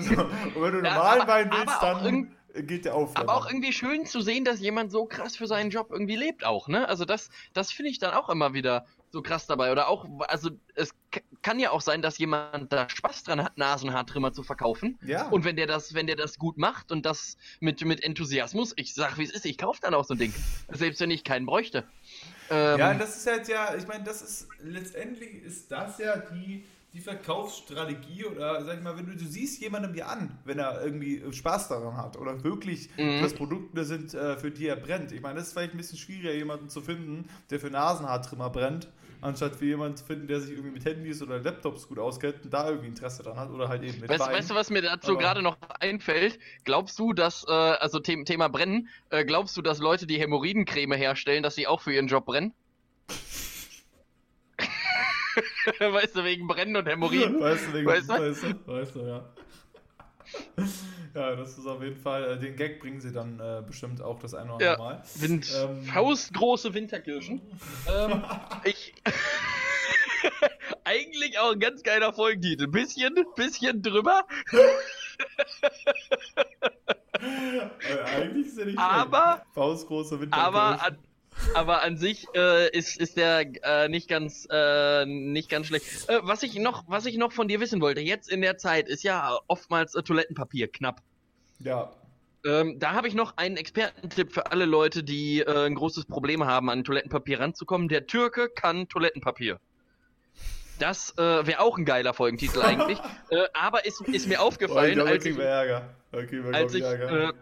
So. Und wenn du ja, normalen aber, Wein willst, dann geht der auf. Aber auch irgendwie schön zu sehen, dass jemand so krass für seinen Job irgendwie lebt auch, ne? Also das, das finde ich dann auch immer wieder so krass dabei. Oder auch, also es kann ja auch sein, dass jemand da Spaß dran hat, Nasenhaartrimmer zu verkaufen. Ja. Und wenn der das, wenn der das gut macht und das mit, mit Enthusiasmus, ich sag wie es ist, ich kaufe dann auch so ein Ding. Selbst wenn ich keinen bräuchte. Ähm, ja, das ist halt ja, ich meine, das ist letztendlich ist das ja die die Verkaufsstrategie oder sag ich mal, wenn du, du siehst jemandem ja an, wenn er irgendwie Spaß daran hat oder wirklich mhm. das Produkte sind, äh, für die er brennt. Ich meine, das ist vielleicht ein bisschen schwieriger, jemanden zu finden, der für Nasenhaartrimmer brennt, anstatt für jemanden zu finden, der sich irgendwie mit Handys oder Laptops gut auskennt und da irgendwie Interesse dran hat oder halt eben mit weißt, Wein. weißt du, was mir dazu gerade noch einfällt? Glaubst du, dass, äh, also Thema Brennen, äh, glaubst du, dass Leute, die Hämorrhoidencreme herstellen, dass sie auch für ihren Job brennen? weißt du, wegen Brennen und Hämorrhoiden? Weißt du, wegen, weißt du? Weißt du, weißt du ja. Ja, das ist auf jeden Fall, äh, den Gag bringen sie dann äh, bestimmt auch das eine oder andere ja, Mal. Wind, ähm, faustgroße Winterkirschen. ähm, ich. Eigentlich auch ein ganz geiler Folgentitel. Bisschen, bisschen drüber. äh, eigentlich ist er nicht aber, Faustgroße Winterkirschen. Aber an, aber an sich äh, ist, ist der äh, nicht ganz äh, nicht ganz schlecht. Äh, was ich noch was ich noch von dir wissen wollte, jetzt in der Zeit ist ja oftmals äh, Toilettenpapier knapp. Ja. Ähm, da habe ich noch einen Expertentipp für alle Leute, die äh, ein großes Problem haben, an Toilettenpapier ranzukommen. Der Türke kann Toilettenpapier. Das äh, wäre auch ein geiler Folgentitel eigentlich. äh, aber ist, ist mir aufgefallen, oh, ich glaub, als ich, als ich äh,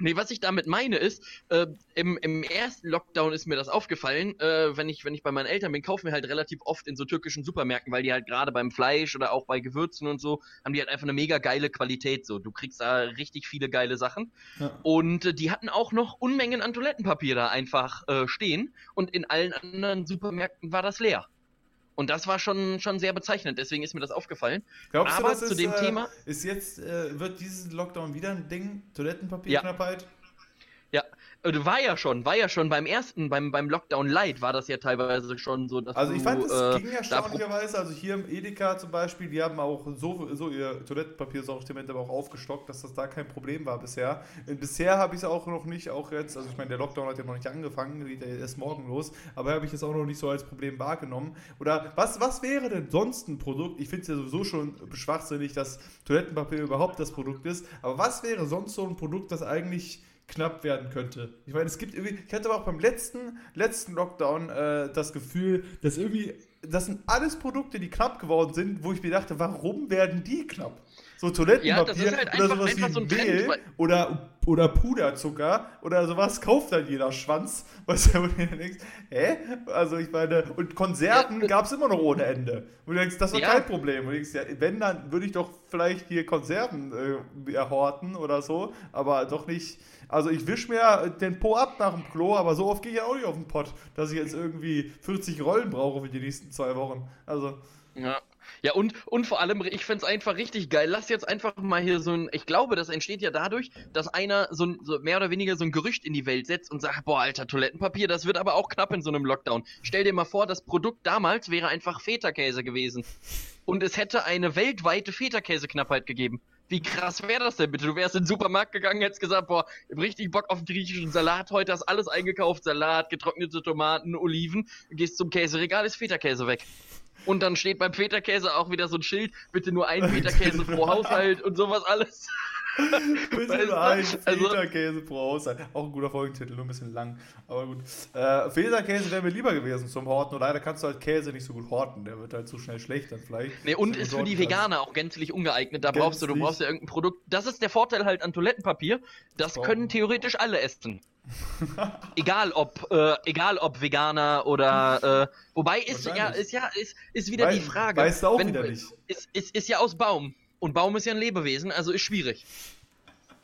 Nee, was ich damit meine ist, äh, im, im ersten Lockdown ist mir das aufgefallen, äh, wenn ich wenn ich bei meinen Eltern bin, kaufen wir halt relativ oft in so türkischen Supermärkten, weil die halt gerade beim Fleisch oder auch bei Gewürzen und so haben die halt einfach eine mega geile Qualität so. Du kriegst da richtig viele geile Sachen ja. und äh, die hatten auch noch Unmengen an Toilettenpapier da einfach äh, stehen und in allen anderen Supermärkten war das leer. Und das war schon, schon sehr bezeichnend, deswegen ist mir das aufgefallen. Glaubst Aber du, das zu ist, dem äh, Thema. Ist jetzt, äh, wird dieses Lockdown wieder ein Ding? Toilettenpapierknappheit? Ja. Ja, äh, war ja schon, war ja schon beim ersten, beim, beim Lockdown Light war das ja teilweise schon so, dass Also ich fand, es äh, ging erstaunlicherweise, also hier im Edeka zum Beispiel, die haben auch so, so ihr Toilettenpapiersortiment aber auch aufgestockt, dass das da kein Problem war bisher. Und bisher habe ich es auch noch nicht, auch jetzt, also ich meine, der Lockdown hat ja noch nicht angefangen, geht ja erst morgen los, aber habe ich es auch noch nicht so als Problem wahrgenommen. Oder was, was wäre denn sonst ein Produkt? Ich finde es ja sowieso schon schwachsinnig, dass Toilettenpapier überhaupt das Produkt ist, aber was wäre sonst so ein Produkt, das eigentlich knapp werden könnte. Ich meine, es gibt irgendwie, ich hatte aber auch beim letzten, letzten Lockdown äh, das Gefühl, dass irgendwie, das sind alles Produkte, die knapp geworden sind, wo ich mir dachte, warum werden die knapp? So Toilettenpapier ja, halt oder sowas wie so Mehl Trend, oder, oder Puderzucker oder sowas kauft dann jeder Schwanz, was du denkst, hä? Also ich meine, und Konserven ja, gab es immer noch ohne Ende. Und du denkst, das war ja. kein Problem. Und du denkst, ja, wenn, dann würde ich doch vielleicht hier Konserven äh, erhorten oder so, aber doch nicht also ich wische mir den Po ab nach dem Klo, aber so oft gehe ich auch nicht auf den Pott, dass ich jetzt irgendwie 40 Rollen brauche für die nächsten zwei Wochen. Also. Ja. Ja, und, und vor allem, ich find's einfach richtig geil. Lass jetzt einfach mal hier so ein, ich glaube, das entsteht ja dadurch, dass einer so, ein, so mehr oder weniger so ein Gerücht in die Welt setzt und sagt, boah, alter, Toilettenpapier, das wird aber auch knapp in so einem Lockdown. Stell dir mal vor, das Produkt damals wäre einfach Feta-Käse gewesen. Und es hätte eine weltweite Feta-Käse-Knappheit gegeben. Wie krass wäre das denn bitte? Du wärst in den Supermarkt gegangen, hättest gesagt, boah, richtig Bock auf einen griechischen Salat. Heute hast alles eingekauft. Salat, getrocknete Tomaten, Oliven. Gehst zum Käseregal, ist Feta-Käse weg. Und dann steht beim Feta-Käse auch wieder so ein Schild, bitte nur ein Feta-Käse pro Haushalt und sowas alles. bisschen Wein, Feta-Käse pro Haushalt. Auch ein guter Folgentitel, nur ein bisschen lang. Aber gut. Äh, Feta-Käse wäre mir lieber gewesen zum Horten. Und leider kannst du halt Käse nicht so gut horten. Der wird halt so schnell schlecht dann vielleicht. Nee, und ist für die Veganer auch gänzlich ungeeignet. Da brauchst du, du brauchst ja irgendein Produkt. Das ist der Vorteil halt an Toilettenpapier. Das können theoretisch alle essen. egal ob, äh, egal ob Veganer oder, äh, wobei ist ja, ist ja, ist, ist wieder Weil, die Frage. Weißt du auch Wenn, wieder nicht. Ist, ist, ist ja aus Baum. Und Baum ist ja ein Lebewesen, also ist schwierig.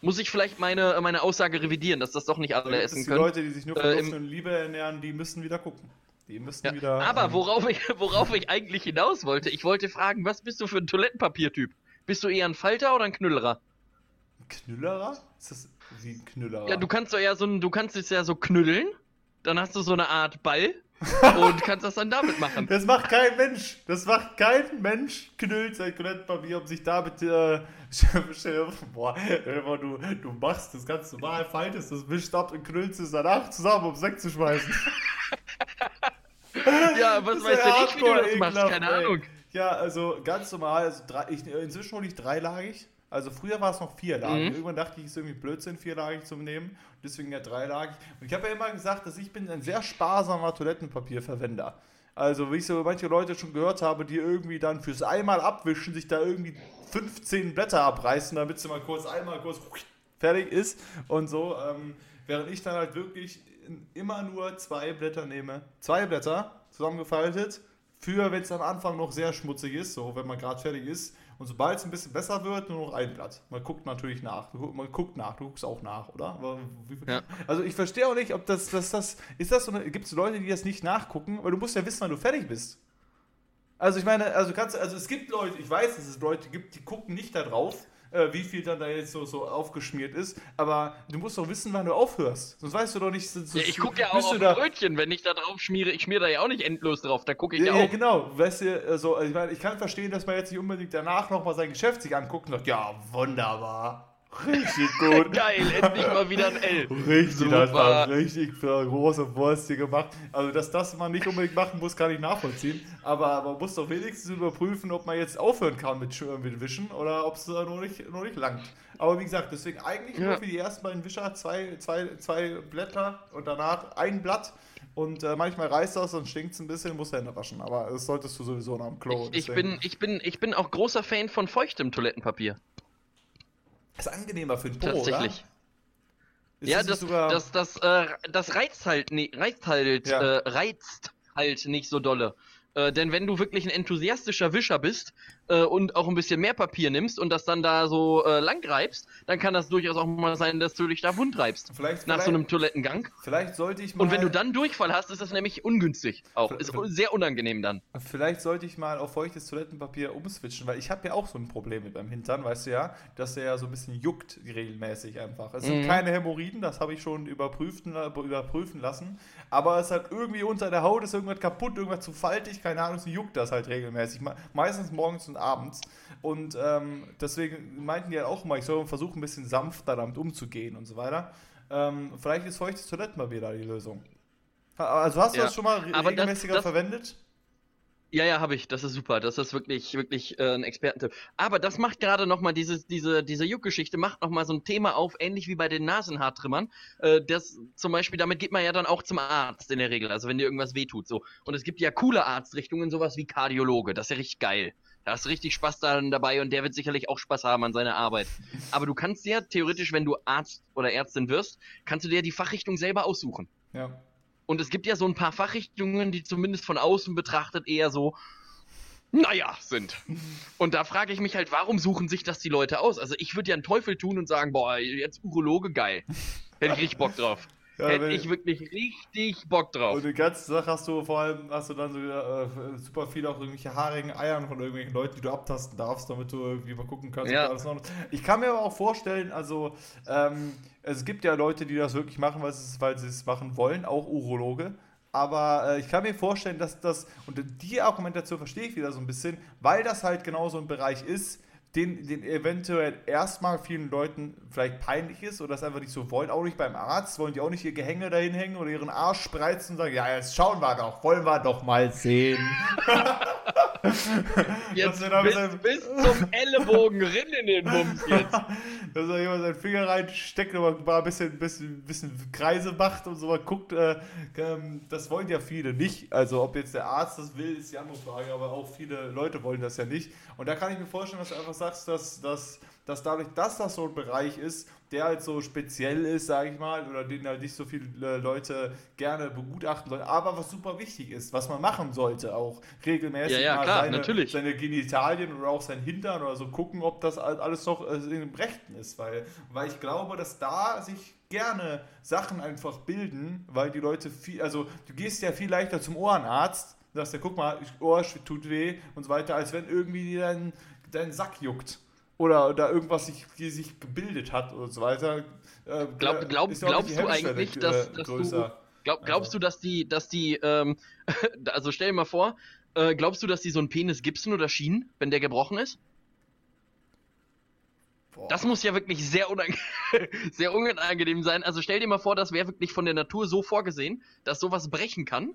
Muss ich vielleicht meine, meine Aussage revidieren, dass das doch nicht alle essen die können. Die Leute, die sich nur von äh, und Liebe ernähren, die müssen wieder gucken. Die müssen ja, wieder. Aber ähm, worauf, ich, worauf ich eigentlich hinaus wollte, ich wollte fragen, was bist du für ein Toilettenpapiertyp? Bist du eher ein Falter oder ein Knüllerer? Ein Knüllerer? Ist das wie ein Knüllerer? Ja, du kannst doch ja so ein, du kannst es ja so knüllen, dann hast du so eine Art Ball und kannst das dann damit machen. Das macht kein Mensch. Das macht kein Mensch, knüllt sein Toilettenpapier, um sich damit. Äh, boah, du, du machst das ganz normal, faltest das, wischst ab und knüllst es danach zusammen, um es wegzuschmeißen. ja, was denn ich, wie du das machst? Keine ey. Ahnung. Ja, also ganz normal. Also drei, ich, inzwischen hole ich dreilagig. Also früher war es noch vierlagig. Mhm. Irgendwann dachte ich, es ist irgendwie Blödsinn, vierlagig zu nehmen. Deswegen ja dreilagig. Und ich habe ja immer gesagt, dass ich bin ein sehr sparsamer Toilettenpapierverwender. Also, wie ich so manche Leute schon gehört habe, die irgendwie dann fürs einmal abwischen, sich da irgendwie 15 Blätter abreißen, damit sie mal kurz einmal kurz fertig ist und so. Ähm, während ich dann halt wirklich immer nur zwei Blätter nehme. Zwei Blätter zusammengefaltet. Für, wenn es am Anfang noch sehr schmutzig ist, so wenn man gerade fertig ist und sobald es ein bisschen besser wird, nur noch ein Blatt. Man guckt natürlich nach. Man guckt nach, du guckst auch nach, oder? Ja. Also ich verstehe auch nicht, ob das, das, das, ist das so gibt es Leute, die das nicht nachgucken, weil du musst ja wissen, wann du fertig bist. Also ich meine, also kannst also es gibt Leute, ich weiß, dass es Leute gibt, die gucken nicht da drauf äh, wie viel dann da jetzt so, so aufgeschmiert ist. Aber du musst doch wissen, wann du aufhörst. Sonst weißt du doch nicht. So, ja, ich gucke ja auch auf da, Brötchen, wenn ich da drauf schmiere. Ich schmiere da ja auch nicht endlos drauf. Da gucke ich ja, ja, auch. Ja, genau. Weißt du, also, ich, meine, ich kann verstehen, dass man jetzt nicht unbedingt danach nochmal sein Geschäft sich anguckt und sagt, ja, wunderbar. Richtig gut. Geil, endlich mal wieder ein L. Richtig, Super. das war richtig große Wurst hier gemacht. Also, dass das man nicht unbedingt machen muss, kann ich nachvollziehen. Aber man muss doch wenigstens überprüfen, ob man jetzt aufhören kann mit, mit Wischen oder ob es noch nicht, noch nicht langt. Aber wie gesagt, deswegen eigentlich ja. nur für die ersten beiden Wischer zwei, zwei, zwei Blätter und danach ein Blatt. Und äh, manchmal reißt das und stinkt es ein bisschen, muss Hände waschen. Aber das solltest du sowieso nach dem Klo. Ich, ich, bin, ich, bin, ich bin auch großer Fan von feuchtem Toilettenpapier. Ist angenehmer für den Po, Tatsächlich. Oder? ja, das, sogar... das, das, äh, das reizt halt, nee, reizt halt, ja. äh, reizt halt nicht so dolle. Äh, denn wenn du wirklich ein enthusiastischer Wischer bist äh, und auch ein bisschen mehr Papier nimmst und das dann da so äh, lang reibst, dann kann das durchaus auch mal sein, dass du dich da wund reibst. Vielleicht, nach vielleicht, so einem Toilettengang. Vielleicht sollte ich mal. Und wenn du dann Durchfall hast, ist das nämlich ungünstig. Auch. Ist sehr unangenehm dann. Vielleicht sollte ich mal auf feuchtes Toilettenpapier umswitchen, weil ich habe ja auch so ein Problem mit meinem Hintern, weißt du ja, dass der ja so ein bisschen juckt regelmäßig einfach. Es sind mhm. keine Hämorrhoiden, das habe ich schon überprüfen, überprüfen lassen. Aber es hat irgendwie unter der Haut ist irgendwas kaputt, irgendwas zu faltig, keine Ahnung, so juckt das halt regelmäßig. Meistens morgens und abends. Und ähm, deswegen meinten die halt auch immer, ich soll versuchen, ein bisschen sanfter damit umzugehen und so weiter. Ähm, vielleicht ist feuchtes Toilettenpapier da die Lösung. Also hast du ja. das schon mal regelmäßiger das, das, verwendet? Ja, ja, habe ich. Das ist super. Das ist wirklich, wirklich äh, ein Expertentipp. Aber das macht gerade nochmal diese, diese, diese Juckgeschichte, macht nochmal so ein Thema auf, ähnlich wie bei den Nasenhaartrimmern. Äh, das zum Beispiel, damit geht man ja dann auch zum Arzt in der Regel, also wenn dir irgendwas wehtut. So. Und es gibt ja coole Arztrichtungen, sowas wie Kardiologe. Das ist ja richtig geil. Da hast du richtig Spaß dann dabei und der wird sicherlich auch Spaß haben an seiner Arbeit. Aber du kannst ja theoretisch, wenn du Arzt oder Ärztin wirst, kannst du dir die Fachrichtung selber aussuchen. Ja. Und es gibt ja so ein paar Fachrichtungen, die zumindest von außen betrachtet eher so, naja, sind. Und da frage ich mich halt, warum suchen sich das die Leute aus? Also ich würde ja einen Teufel tun und sagen, boah, jetzt Urologe, geil. Hätte ich richtig Bock drauf. Ja, Hätte ich wirklich richtig Bock drauf. Und die ganze Sache hast du vor allem, hast du dann so äh, super viel auch irgendwelche haarigen Eiern von irgendwelchen Leuten, die du abtasten darfst, damit du irgendwie mal gucken kannst. Ja. Ich kann mir aber auch vorstellen, also ähm, es gibt ja Leute, die das wirklich machen, weil sie, weil es machen wollen, auch Urologe. Aber äh, ich kann mir vorstellen, dass das, und die Argumentation verstehe ich wieder so ein bisschen, weil das halt genau so ein Bereich ist, den, den eventuell erstmal vielen Leuten vielleicht peinlich ist oder das einfach nicht so wollen. Auch nicht beim Arzt, wollen die auch nicht ihr Gehänge dahin hängen oder ihren Arsch spreizen und sagen, ja, jetzt schauen wir doch, wollen wir doch mal sehen. Jetzt bis, bis, zum Ellenbogen rin in den Bums jetzt. dass er jemand seinen Finger reinsteckt und mal ein bisschen, bisschen, bisschen Kreise macht und so mal guckt. Äh, ähm, das wollen ja viele nicht. Also ob jetzt der Arzt das will, ist die andere Frage, aber auch viele Leute wollen das ja nicht. Und da kann ich mir vorstellen, dass du einfach sagst, dass, dass, dass dadurch, dass das so ein Bereich ist, der halt so speziell ist, sage ich mal, oder den halt nicht so viele Leute gerne begutachten sollen, aber was super wichtig ist, was man machen sollte, auch regelmäßig ja, ja, mal klar, seine, natürlich. seine Genitalien oder auch sein Hintern oder so gucken, ob das alles noch äh, im Rechten ist, weil, weil ich glaube, dass da sich gerne Sachen einfach bilden, weil die Leute viel, also du gehst ja viel leichter zum Ohrenarzt, sagst ja, guck mal, Ohr tut weh und so weiter, als wenn irgendwie dein, dein Sack juckt oder da irgendwas sich, sich gebildet hat und so weiter. Äh, glaub, glaub, glaubst du eigentlich, dass, dass du, glaub, glaubst du, dass die, dass die, ähm, also stell dir mal vor, äh, glaubst du, dass die so einen Penis gipsen oder schienen, wenn der gebrochen ist? Boah. Das muss ja wirklich sehr, unang sehr unangenehm sein. Also stell dir mal vor, das wäre wirklich von der Natur so vorgesehen, dass sowas brechen kann.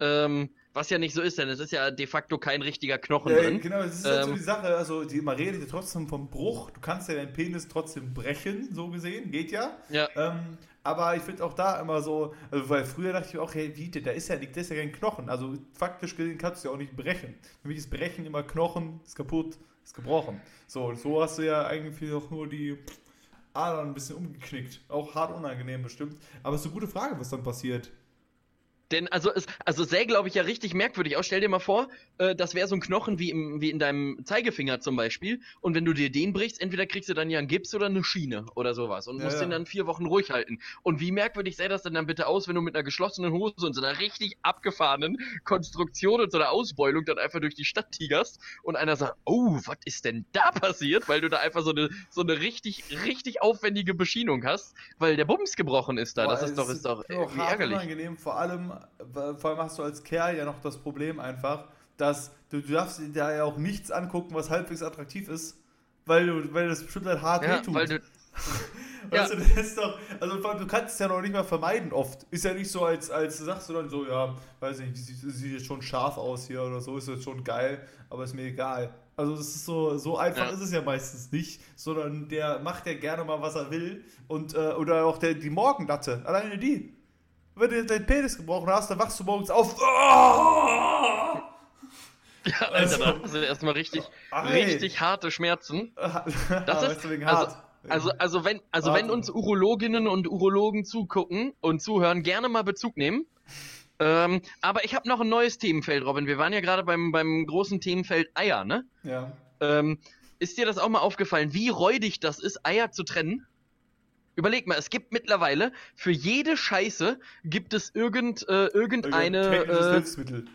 Ähm, was ja nicht so ist, denn es ist ja de facto kein richtiger Knochen ja, drin. Genau, das ist halt so ähm, die Sache. Also, die, man redet ja trotzdem vom Bruch. Du kannst ja deinen Penis trotzdem brechen, so gesehen. Geht ja. Ja. Ähm, aber ich finde auch da immer so, also weil früher dachte ich auch, hey, wie, da ist ja nicht, das ist ja kein Knochen. Also faktisch gesehen kannst du ja auch nicht brechen. Für mich ist Brechen immer Knochen, ist kaputt, ist gebrochen. So, so hast du ja eigentlich auch nur die Adern ein bisschen umgeknickt. Auch hart unangenehm bestimmt. Aber es ist eine gute Frage, was dann passiert. Denn also es also sähe, glaube ich, ja richtig merkwürdig aus. Stell dir mal vor, äh, das wäre so ein Knochen wie, im, wie in deinem Zeigefinger zum Beispiel. Und wenn du dir den brichst, entweder kriegst du dann ja einen Gips oder eine Schiene oder sowas und ja, musst ja. den dann vier Wochen ruhig halten. Und wie merkwürdig sähe das denn dann bitte aus, wenn du mit einer geschlossenen Hose und so einer richtig abgefahrenen Konstruktion und so einer Ausbeulung dann einfach durch die Stadt tigerst und einer sagt, oh, was ist denn da passiert? Weil du da einfach so eine, so eine richtig, richtig aufwendige Beschienung hast, weil der Bums gebrochen ist da. Boah, das ist doch, ist doch, doch ärgerlich. Unangenehm, vor allem vor allem hast du als Kerl ja noch das Problem einfach, dass du, du darfst dir da ja auch nichts angucken, was halbwegs attraktiv ist, weil du, weil das bestimmt halt hart ja, wehtut. Weil du, weißt ja. du, das ist doch, also du kannst es ja noch nicht mal vermeiden oft. Ist ja nicht so, als, als sagst du dann so, ja, weiß nicht, sieht, sieht jetzt schon scharf aus hier oder so, ist jetzt schon geil, aber ist mir egal. Also es ist so, so einfach ja. ist es ja meistens nicht, sondern der macht ja gerne mal, was er will. Und, äh, oder auch der, die Morgenlatte, alleine die wenn du deinen Penis gebrochen hast, dann wachst du morgens auf. Oh! Ja, Alter, also, da sind erstmal richtig, richtig harte Schmerzen. Das ist also, hart. Also, also wenn, also wenn uns Urologinnen und Urologen zugucken und zuhören, gerne mal Bezug nehmen. Ähm, aber ich habe noch ein neues Themenfeld, Robin. Wir waren ja gerade beim, beim großen Themenfeld Eier, ne? Ja. Ähm, ist dir das auch mal aufgefallen, wie räudig das ist, Eier zu trennen? Überleg mal, es gibt mittlerweile für jede Scheiße gibt es irgend, äh, irgendeine. Technisches äh, Hilfsmittel.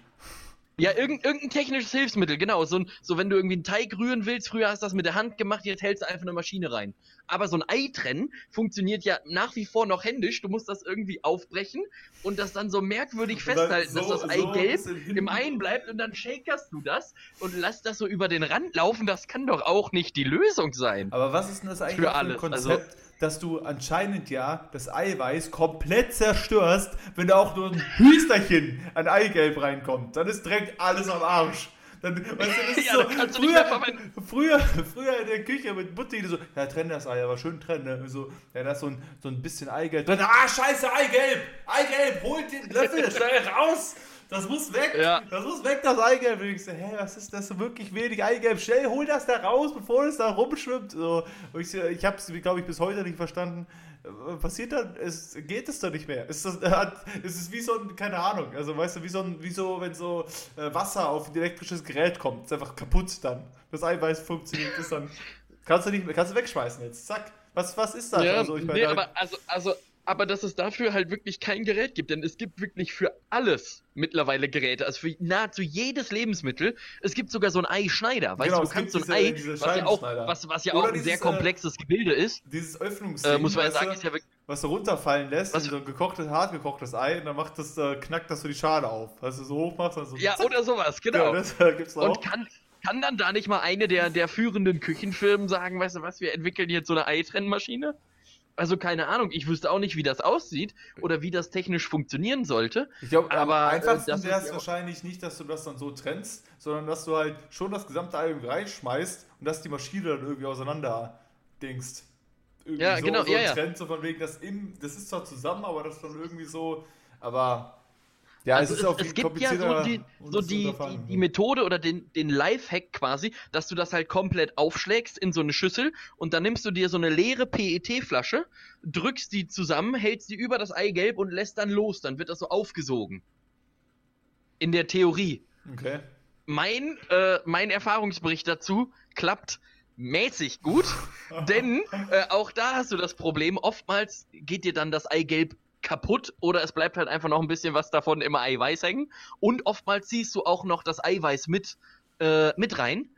Ja, irgend, irgendein technisches Hilfsmittel, genau. So, so, wenn du irgendwie einen Teig rühren willst, früher hast du das mit der Hand gemacht, jetzt hältst du einfach eine Maschine rein. Aber so ein Ei trennen funktioniert ja nach wie vor noch händisch. Du musst das irgendwie aufbrechen und das dann so merkwürdig festhalten, so, dass das Ei so gelb im Ei bleibt und dann shakerst du das und lass das so über den Rand laufen. Das kann doch auch nicht die Lösung sein. Aber was ist denn das eigentlich für, für ein Konzept? Also, dass du anscheinend ja das Eiweiß komplett zerstörst, wenn da auch nur ein Hüsterchen an Eigelb reinkommt. Dann ist direkt alles am Arsch. Dann, weißt du, das ja, so, früher, früher, früher in der Küche mit Mutti, die so, ja, trenn das Ei, aber schön trennen. Ne? So, ja, da ist so ein, so ein bisschen Eigelb drin. Ah, scheiße, Eigelb! Eigelb, holt den Löffel schnell raus! Das muss weg. Ja. Das muss weg, das Eigelb. Und ich so, hä, was ist das so wirklich wenig Eigelb? Schnell, hol das da raus, bevor es da rumschwimmt. So, und ich, ich habe es, glaube ich, bis heute nicht verstanden. Äh, passiert dann, es geht es doch nicht mehr. Es ist, es ist wie so ein, keine Ahnung, also weißt du, wie so ein, wie so, wenn so äh, Wasser auf ein elektrisches Gerät kommt, ist einfach kaputt dann. Das Eiweiß funktioniert, ist dann, kannst du nicht mehr, kannst du wegschmeißen jetzt, zack. Was, was ist das? Ja, also, ich meine, nee, aber also, also aber dass es dafür halt wirklich kein Gerät gibt, denn es gibt wirklich für alles mittlerweile Geräte, also für nahezu jedes Lebensmittel. Es gibt sogar so ein Eischneider, weißt genau, du, du kannst so ein Ei, was ja auch, was, was ja auch ein dieses, sehr äh, komplexes Gebilde ist. Dieses Öffnungsding, äh, muss man ja sagen, ist ja wirklich was du runterfallen lässt, was, so ein gekochtes, hart gekochtes Ei, und dann macht das, äh, knackt das so die Schale auf. Du, so hoch machst, dann so. Ja, zack. oder sowas, genau. Ja, das äh, gibt's auch. Und kann, kann dann da nicht mal eine der, der führenden Küchenfirmen sagen, weißt du was, wir entwickeln jetzt so eine Eitrennmaschine? Also keine Ahnung, ich wüsste auch nicht, wie das aussieht oder wie das technisch funktionieren sollte. Ich glaube, Aber, äh, einfachsten das wäre ist es wahrscheinlich nicht, dass du das dann so trennst, sondern dass du halt schon das gesamte Album reinschmeißt und dass die Maschine dann irgendwie auseinander dingst. Irgendwie Ja, so, genau, so ja, ja. Trend, so von wegen, das, im, das ist zwar zusammen, aber das dann irgendwie so, aber ja, also es ist es, es gibt ja so die, so die, die, die Methode oder den, den Lifehack quasi, dass du das halt komplett aufschlägst in so eine Schüssel und dann nimmst du dir so eine leere PET-Flasche, drückst die zusammen, hältst die über das Eigelb und lässt dann los, dann wird das so aufgesogen. In der Theorie. Okay. Mein, äh, mein Erfahrungsbericht dazu klappt mäßig gut, denn äh, auch da hast du das Problem, oftmals geht dir dann das Eigelb kaputt oder es bleibt halt einfach noch ein bisschen was davon im Eiweiß hängen und oftmals ziehst du auch noch das Eiweiß mit, äh, mit rein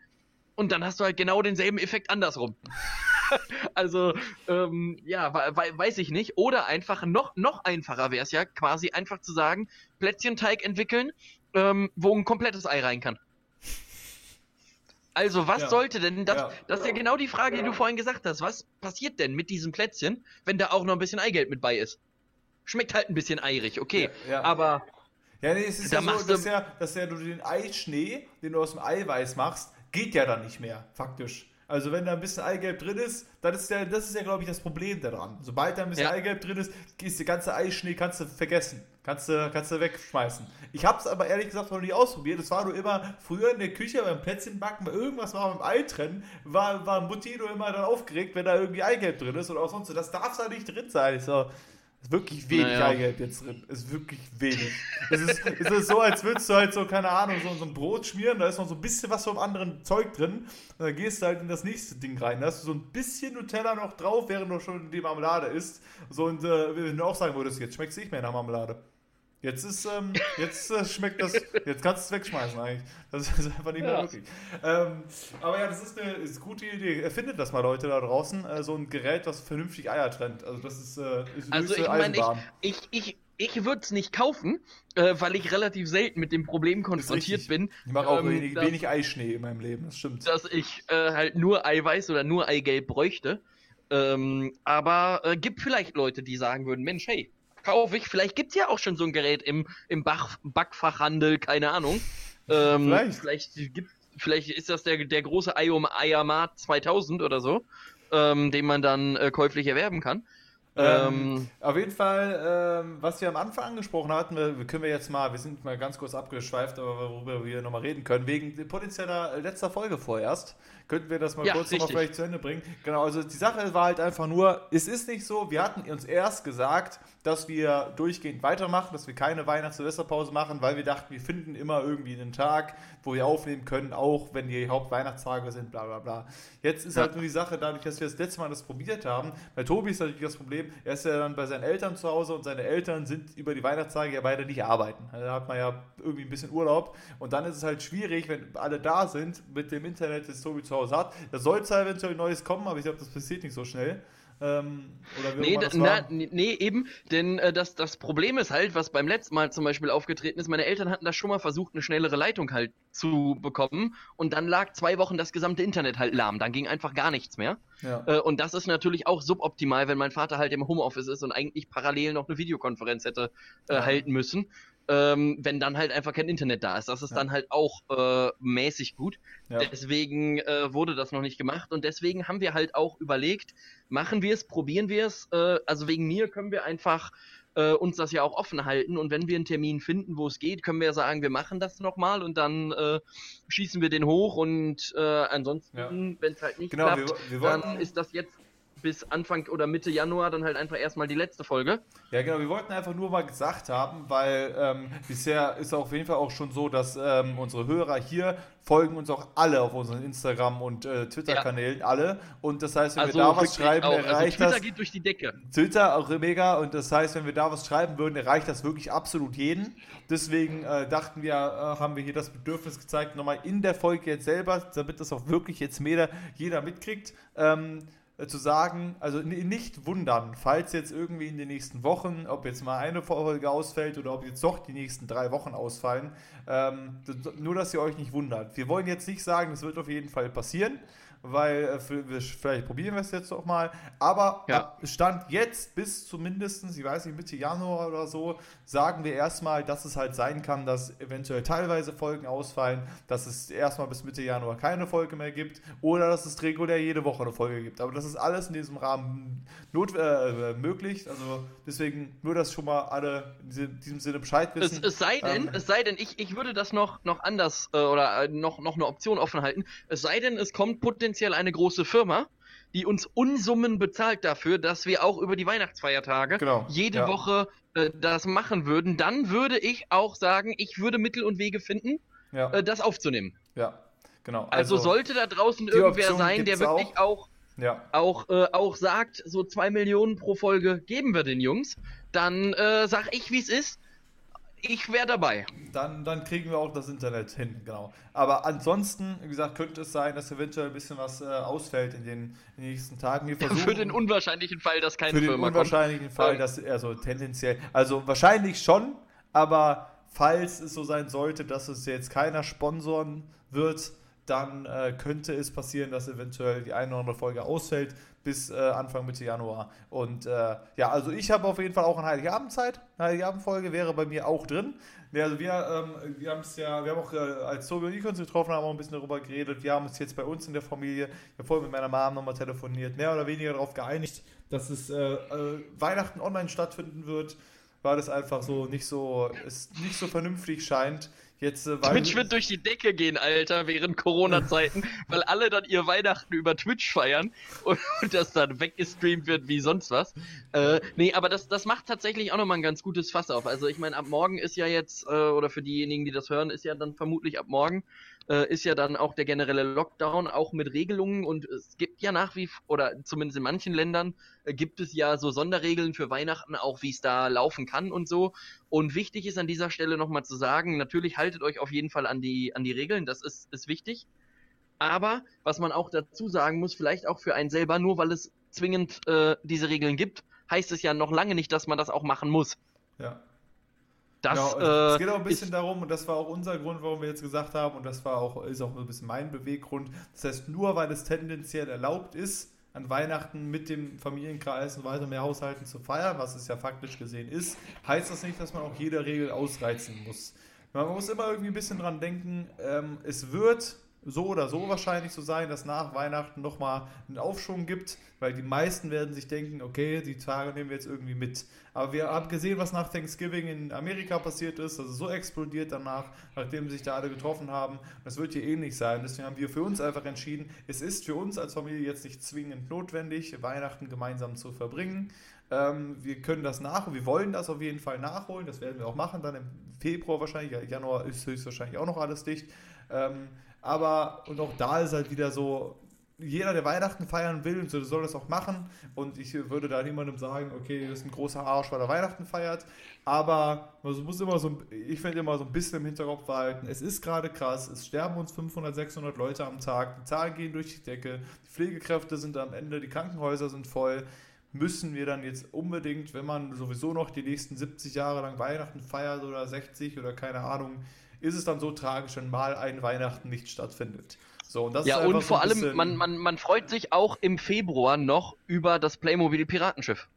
und dann hast du halt genau denselben Effekt andersrum. also, ähm, ja, we- we- weiß ich nicht. Oder einfach noch, noch einfacher wäre es ja, quasi einfach zu sagen, Plätzchenteig entwickeln, ähm, wo ein komplettes Ei rein kann. Also, was Ja. sollte denn das? Ja. Das ist ja genau die Frage, die du vorhin gesagt hast. Was passiert denn mit diesem Plätzchen, wenn da auch noch ein bisschen Eigelb mit bei ist? Schmeckt halt ein bisschen eirig, okay. Ja, ja. Aber Ja, nee, es ist Da ja so, dass ja, dass ja du den Eischnee, den du aus dem Eiweiß machst, geht ja dann nicht mehr, faktisch. Also wenn da ein bisschen Eigelb drin ist, dann ist ja, das ist ja, glaube ich, das Problem daran. Sobald da ein bisschen Ja. Eigelb drin ist, ist der ganze Eischnee, kannst du vergessen. Kannst du, kannst du wegschmeißen. Ich habe es aber ehrlich gesagt noch nie ausprobiert. Es war nur immer früher in der Küche beim Plätzchenbacken, bei irgendwas war beim Ei trennen, war, war Mutti nur immer dann aufgeregt, wenn da irgendwie Eigelb drin ist oder auch sonst. so. Das darf da nicht drin sein. Ich so, ist wirklich wenig Naja. Eigelb jetzt drin. Ist wirklich wenig. es, ist, es ist so, als würdest du halt so, keine Ahnung, so, so ein Brot schmieren, da ist noch so ein bisschen was vom anderen Zeug drin. Und dann gehst du halt in das nächste Ding rein. Da hast du so ein bisschen Nutella noch drauf, während du schon die Marmelade isst. So, und äh, wenn du auch sagen würdest, jetzt schmeckt es nicht mehr nach Marmelade. Jetzt ist, ähm, jetzt äh, schmeckt das, jetzt kannst du es wegschmeißen eigentlich. Das ist einfach nicht mehr Ja. möglich. Ähm, aber ja, das ist eine, ist eine gute Idee. Erfindet das mal Leute da draußen, äh, so ein Gerät, was vernünftig Eier trennt. Also das ist, äh, ist Also ich meine, ich, ich, ich, ich würde es nicht kaufen, äh, weil ich relativ selten mit dem Problem konfrontiert bin, Ich mache auch ähm, wenig, dass- wenig Eischnee in meinem Leben, das stimmt. dass ich äh, halt nur Eiweiß oder nur Eigelb bräuchte. Ähm, aber äh, gibt vielleicht Leute, die sagen würden, Mensch, hey, kaufe ich. Vielleicht gibt's ja auch schon so ein Gerät im, im Bach, Backfachhandel, keine Ahnung. Ähm, Vielleicht. Vielleicht, gibt, vielleicht ist das der, der große Iom Eiermat 2000 oder so, ähm, den man dann äh, käuflich erwerben kann. Ähm, Ähm, Auf jeden Fall, ähm, was wir am Anfang angesprochen hatten, wir, wir können wir jetzt mal, wir sind mal ganz kurz abgeschweift, aber worüber wir nochmal reden können, wegen potenzieller äh, letzter Folge vorerst, könnten wir das mal Ja, kurz nochmal richtig. vielleicht zu Ende bringen. Genau, also die Sache war halt einfach nur, es ist nicht so, wir hatten uns erst gesagt, dass wir durchgehend weitermachen, dass wir keine Weihnachts-Silvesterpause machen, weil wir dachten, wir finden immer irgendwie einen Tag, wo wir aufnehmen können, auch wenn die Hauptweihnachtstage sind, bla bla bla. Jetzt ist Ja. halt nur die Sache, dadurch, dass wir das letzte Mal das probiert haben, bei Tobi ist natürlich das Problem, er ist ja dann bei seinen Eltern zu Hause und seine Eltern sind über die Weihnachtstage ja beide nicht arbeiten. Also Da hat man ja irgendwie ein bisschen Urlaub und dann ist es halt schwierig, wenn alle da sind mit dem Internet, das Tobi zu Hause hat. Da soll zwar eventuell Neues kommen, aber ich glaube, das passiert nicht so schnell. Ähm, Nee, na, nee, nee, eben, denn äh, das, das Problem ist halt, was beim letzten Mal zum Beispiel aufgetreten ist, meine Eltern hatten da schon mal versucht, eine schnellere Leitung halt zu bekommen und dann lag zwei Wochen das gesamte Internet halt lahm, dann ging einfach gar nichts mehr. Ja. Äh, und das ist natürlich auch suboptimal, wenn mein Vater halt im Homeoffice ist und eigentlich parallel noch eine Videokonferenz hätte äh, Ja. halten müssen. Ähm, wenn dann halt einfach kein Internet da ist. Das ist Ja. dann halt auch äh, mäßig gut. Ja. Deswegen äh, wurde das noch nicht gemacht und deswegen haben wir halt auch überlegt, machen wir es, probieren wir es. Äh, also wegen mir können wir einfach äh, uns das ja auch offen halten und wenn wir einen Termin finden, wo es geht, können wir sagen, wir machen das nochmal und dann äh, schießen wir den hoch und äh, ansonsten, Ja. wenn es halt nicht Genau, klappt, wir, wir dann ist das jetzt bis Anfang oder Mitte Januar dann halt einfach erstmal die letzte Folge. Ja, genau, wir wollten einfach nur mal gesagt haben, weil ähm, bisher ist auf jeden Fall auch schon so, dass ähm, unsere Hörer hier folgen uns auch alle auf unseren Instagram- und äh, Twitter-Kanälen, alle. Und das heißt, wenn Also wir da was schreiben, auch. Also erreicht Twitter das. geht durch die Decke. Twitter auch mega und das heißt, wenn wir da was schreiben würden, erreicht das wirklich absolut jeden. Deswegen äh, dachten wir, äh, haben wir hier das Bedürfnis gezeigt, nochmal in der Folge jetzt selber, damit das auch wirklich jetzt jeder, jeder mitkriegt, ähm, äh, zu sagen, also nicht wundern, falls jetzt irgendwie in den nächsten Wochen, ob jetzt mal eine Folge ausfällt oder ob jetzt doch die nächsten drei Wochen ausfallen, ähm, nur dass ihr euch nicht wundert. Wir wollen jetzt nicht sagen, das wird auf jeden Fall passieren, weil äh, vielleicht probieren wir es jetzt auch mal. Aber Ja. Stand jetzt bis zumindest, ich weiß nicht, Mitte Januar oder so, sagen wir erstmal, dass es halt sein kann, dass eventuell teilweise Folgen ausfallen, dass es erstmal bis Mitte Januar keine Folge mehr gibt oder dass es regulär jede Woche eine Folge gibt. Aber das ist alles in diesem Rahmen not äh, möglich. Also deswegen nur, dass schon mal alle in diese- diesem Sinne Bescheid Es, wissen. es sei denn, Ähm, es sei denn, ich, ich würde das noch, noch anders äh, oder äh, noch, noch eine Option offen halten. Es sei denn, es kommt potenziell eine große Firma, die uns Unsummen bezahlt dafür, dass wir auch über die Weihnachtsfeiertage Genau, jede ja. Woche äh, das machen würden. Dann würde ich auch sagen, ich würde Mittel und Wege finden, ja, äh, das aufzunehmen. ja, genau. Also, sollte da draußen irgendwer Option sein, der wirklich auch ja. auch, äh, auch sagt, so zwei Millionen pro Folge geben wir den Jungs, dann äh, sag ich, wie es ist. Ich wäre dabei. Dann, dann kriegen wir auch das Internet hin, genau. Aber ansonsten, wie gesagt, könnte es sein, dass eventuell ein bisschen was äh, ausfällt in den, in den nächsten Tagen. Wir versuchen, Für den unwahrscheinlichen Fall, dass keine für den Firma kommt. unwahrscheinlichen Fall, dass also tendenziell, also wahrscheinlich schon, aber falls es so sein sollte, dass es jetzt keiner sponsoren wird, dann äh, könnte es passieren, dass eventuell die eine oder andere Folge ausfällt bis äh, Anfang Mitte Januar. Und äh, ja, also ich habe auf jeden Fall auch eine Heiligabend-Zeit. Heiligabend-Folge wäre bei mir auch drin. Also wir, ähm, wir haben es ja, wir haben auch, äh, als Tobi und ich uns getroffen haben, auch ein bisschen darüber geredet. Wir haben uns jetzt bei uns in der Familie, ich habe vorhin mit meiner Mom nochmal telefoniert, mehr oder weniger darauf geeinigt, dass es äh, äh, Weihnachten online stattfinden wird, weil das einfach so nicht so, es nicht so vernünftig scheint. Jetzt, äh, Twitch wird durch die Decke gehen, Alter, während Corona-Zeiten, weil alle dann ihr Weihnachten über Twitch feiern und, und das dann weggestreamt wird wie sonst was. Äh, nee, aber das, das macht tatsächlich auch nochmal ein ganz gutes Fass auf. Also ich meine, ab morgen ist ja jetzt, äh, oder für diejenigen, die das hören, ist ja dann vermutlich ab morgen, äh, ist ja dann auch der generelle Lockdown, auch mit Regelungen und es gibt ja nach wie, oder zumindest in manchen Ländern, äh, gibt es ja so Sonderregeln für Weihnachten, auch wie es da laufen kann und so. Und wichtig ist an dieser Stelle nochmal zu sagen, natürlich haltet euch auf jeden Fall an die, an die Regeln, das ist, ist wichtig. Aber was man auch dazu sagen muss, vielleicht auch für einen selber, nur weil es zwingend äh, diese Regeln gibt, heißt es ja noch lange nicht, dass man das auch machen muss. ja. Das, Genau, es- äh, geht auch ein bisschen ist, darum, und das war auch unser Grund, warum wir jetzt gesagt haben, und das war auch, ist auch ein bisschen mein Beweggrund. Das heißt, nur weil es tendenziell erlaubt ist, an Weihnachten mit dem Familienkreis und weiter mehr Haushalten zu feiern, was es ja faktisch gesehen ist, heißt das nicht, dass man auch jede Regel ausreizen muss. Man muss immer irgendwie ein bisschen dran denken, ähm, es wird so oder so wahrscheinlich so sein, dass nach Weihnachten nochmal einen Aufschwung gibt, weil die meisten werden sich denken, okay, die Tage nehmen wir jetzt irgendwie mit. Aber wir haben gesehen, was nach Thanksgiving in Amerika passiert ist, ist so explodiert danach, nachdem sich da alle getroffen haben. Das wird hier ähnlich sein. Deswegen haben wir für uns einfach entschieden, es ist für uns als Familie jetzt nicht zwingend notwendig, Weihnachten gemeinsam zu verbringen. Ähm, wir können das nach, wir wollen das auf jeden Fall nachholen, das werden wir auch machen, dann im Februar wahrscheinlich, ja, Januar ist höchstwahrscheinlich auch noch alles dicht. Ähm, aber, und auch da ist halt wieder so, jeder, der Weihnachten feiern will, so- soll das auch machen. Und ich würde da niemandem sagen, okay, das ist ein großer Arsch, weil er Weihnachten feiert. Aber man muss immer so, ich finde immer so ein bisschen im Hinterkopf behalten, es ist gerade krass, es sterben uns 500, 600 Leute am Tag, die Zahlen gehen durch die Decke, die Pflegekräfte sind am Ende, die Krankenhäuser sind voll. Müssen wir dann jetzt unbedingt, wenn man sowieso noch die nächsten 70 Jahre lang Weihnachten feiert oder 60 oder keine Ahnung, ist es dann so tragisch, wenn mal ein Weihnachten nicht stattfindet. So, und das ja, und vor allem, bisschen- man, man, man freut sich auch im Februar noch über das Playmobil Piratenschiff.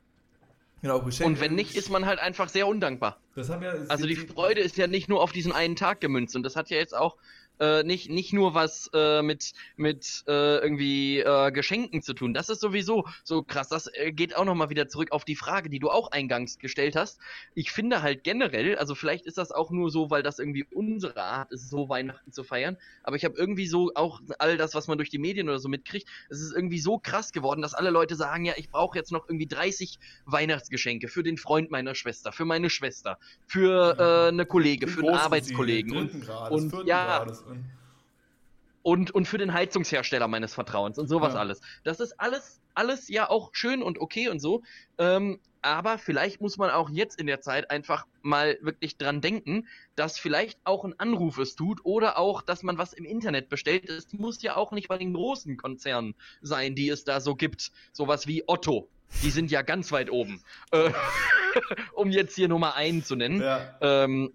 Genau, Geschenke- Und wenn nicht, ist man halt einfach sehr undankbar. Ja, Also die Freude ist ja nicht nur auf diesen einen Tag gemünzt und das hat ja jetzt auch äh, nicht, nicht nur was äh, mit, mit äh, irgendwie äh, Geschenken zu tun. Das ist sowieso so krass. Das äh, geht auch nochmal wieder zurück auf die Frage, die du auch eingangs gestellt hast. Ich finde halt generell, also vielleicht ist das auch nur so, weil das irgendwie unsere Art ist, so Weihnachten zu feiern, aber ich habe irgendwie so auch all das, was man durch die Medien oder so mitkriegt, es ist irgendwie so krass geworden, dass alle Leute sagen, ja, ich brauche jetzt noch irgendwie 30 Weihnachtsgeschenke für den Freund meiner Schwester, für meine Schwester, für äh, eine Kollege, für einen Arbeitskollegen und, Grades, und vierten ja. Grades. Und, und, und für den Heizungshersteller meines Vertrauens und sowas Ja. alles. Das ist alles, alles ja auch schön und okay und so. Ähm, aber vielleicht muss man auch jetzt in der Zeit einfach mal wirklich dran denken, dass vielleicht auch ein Anruf es tut oder auch, dass man was im Internet bestellt. Es muss ja auch nicht bei den großen Konzernen sein, die es da so gibt. Sowas wie Otto. Die sind ja ganz weit oben. Äh, um jetzt hier Nummer einen zu nennen. ja, Ähm,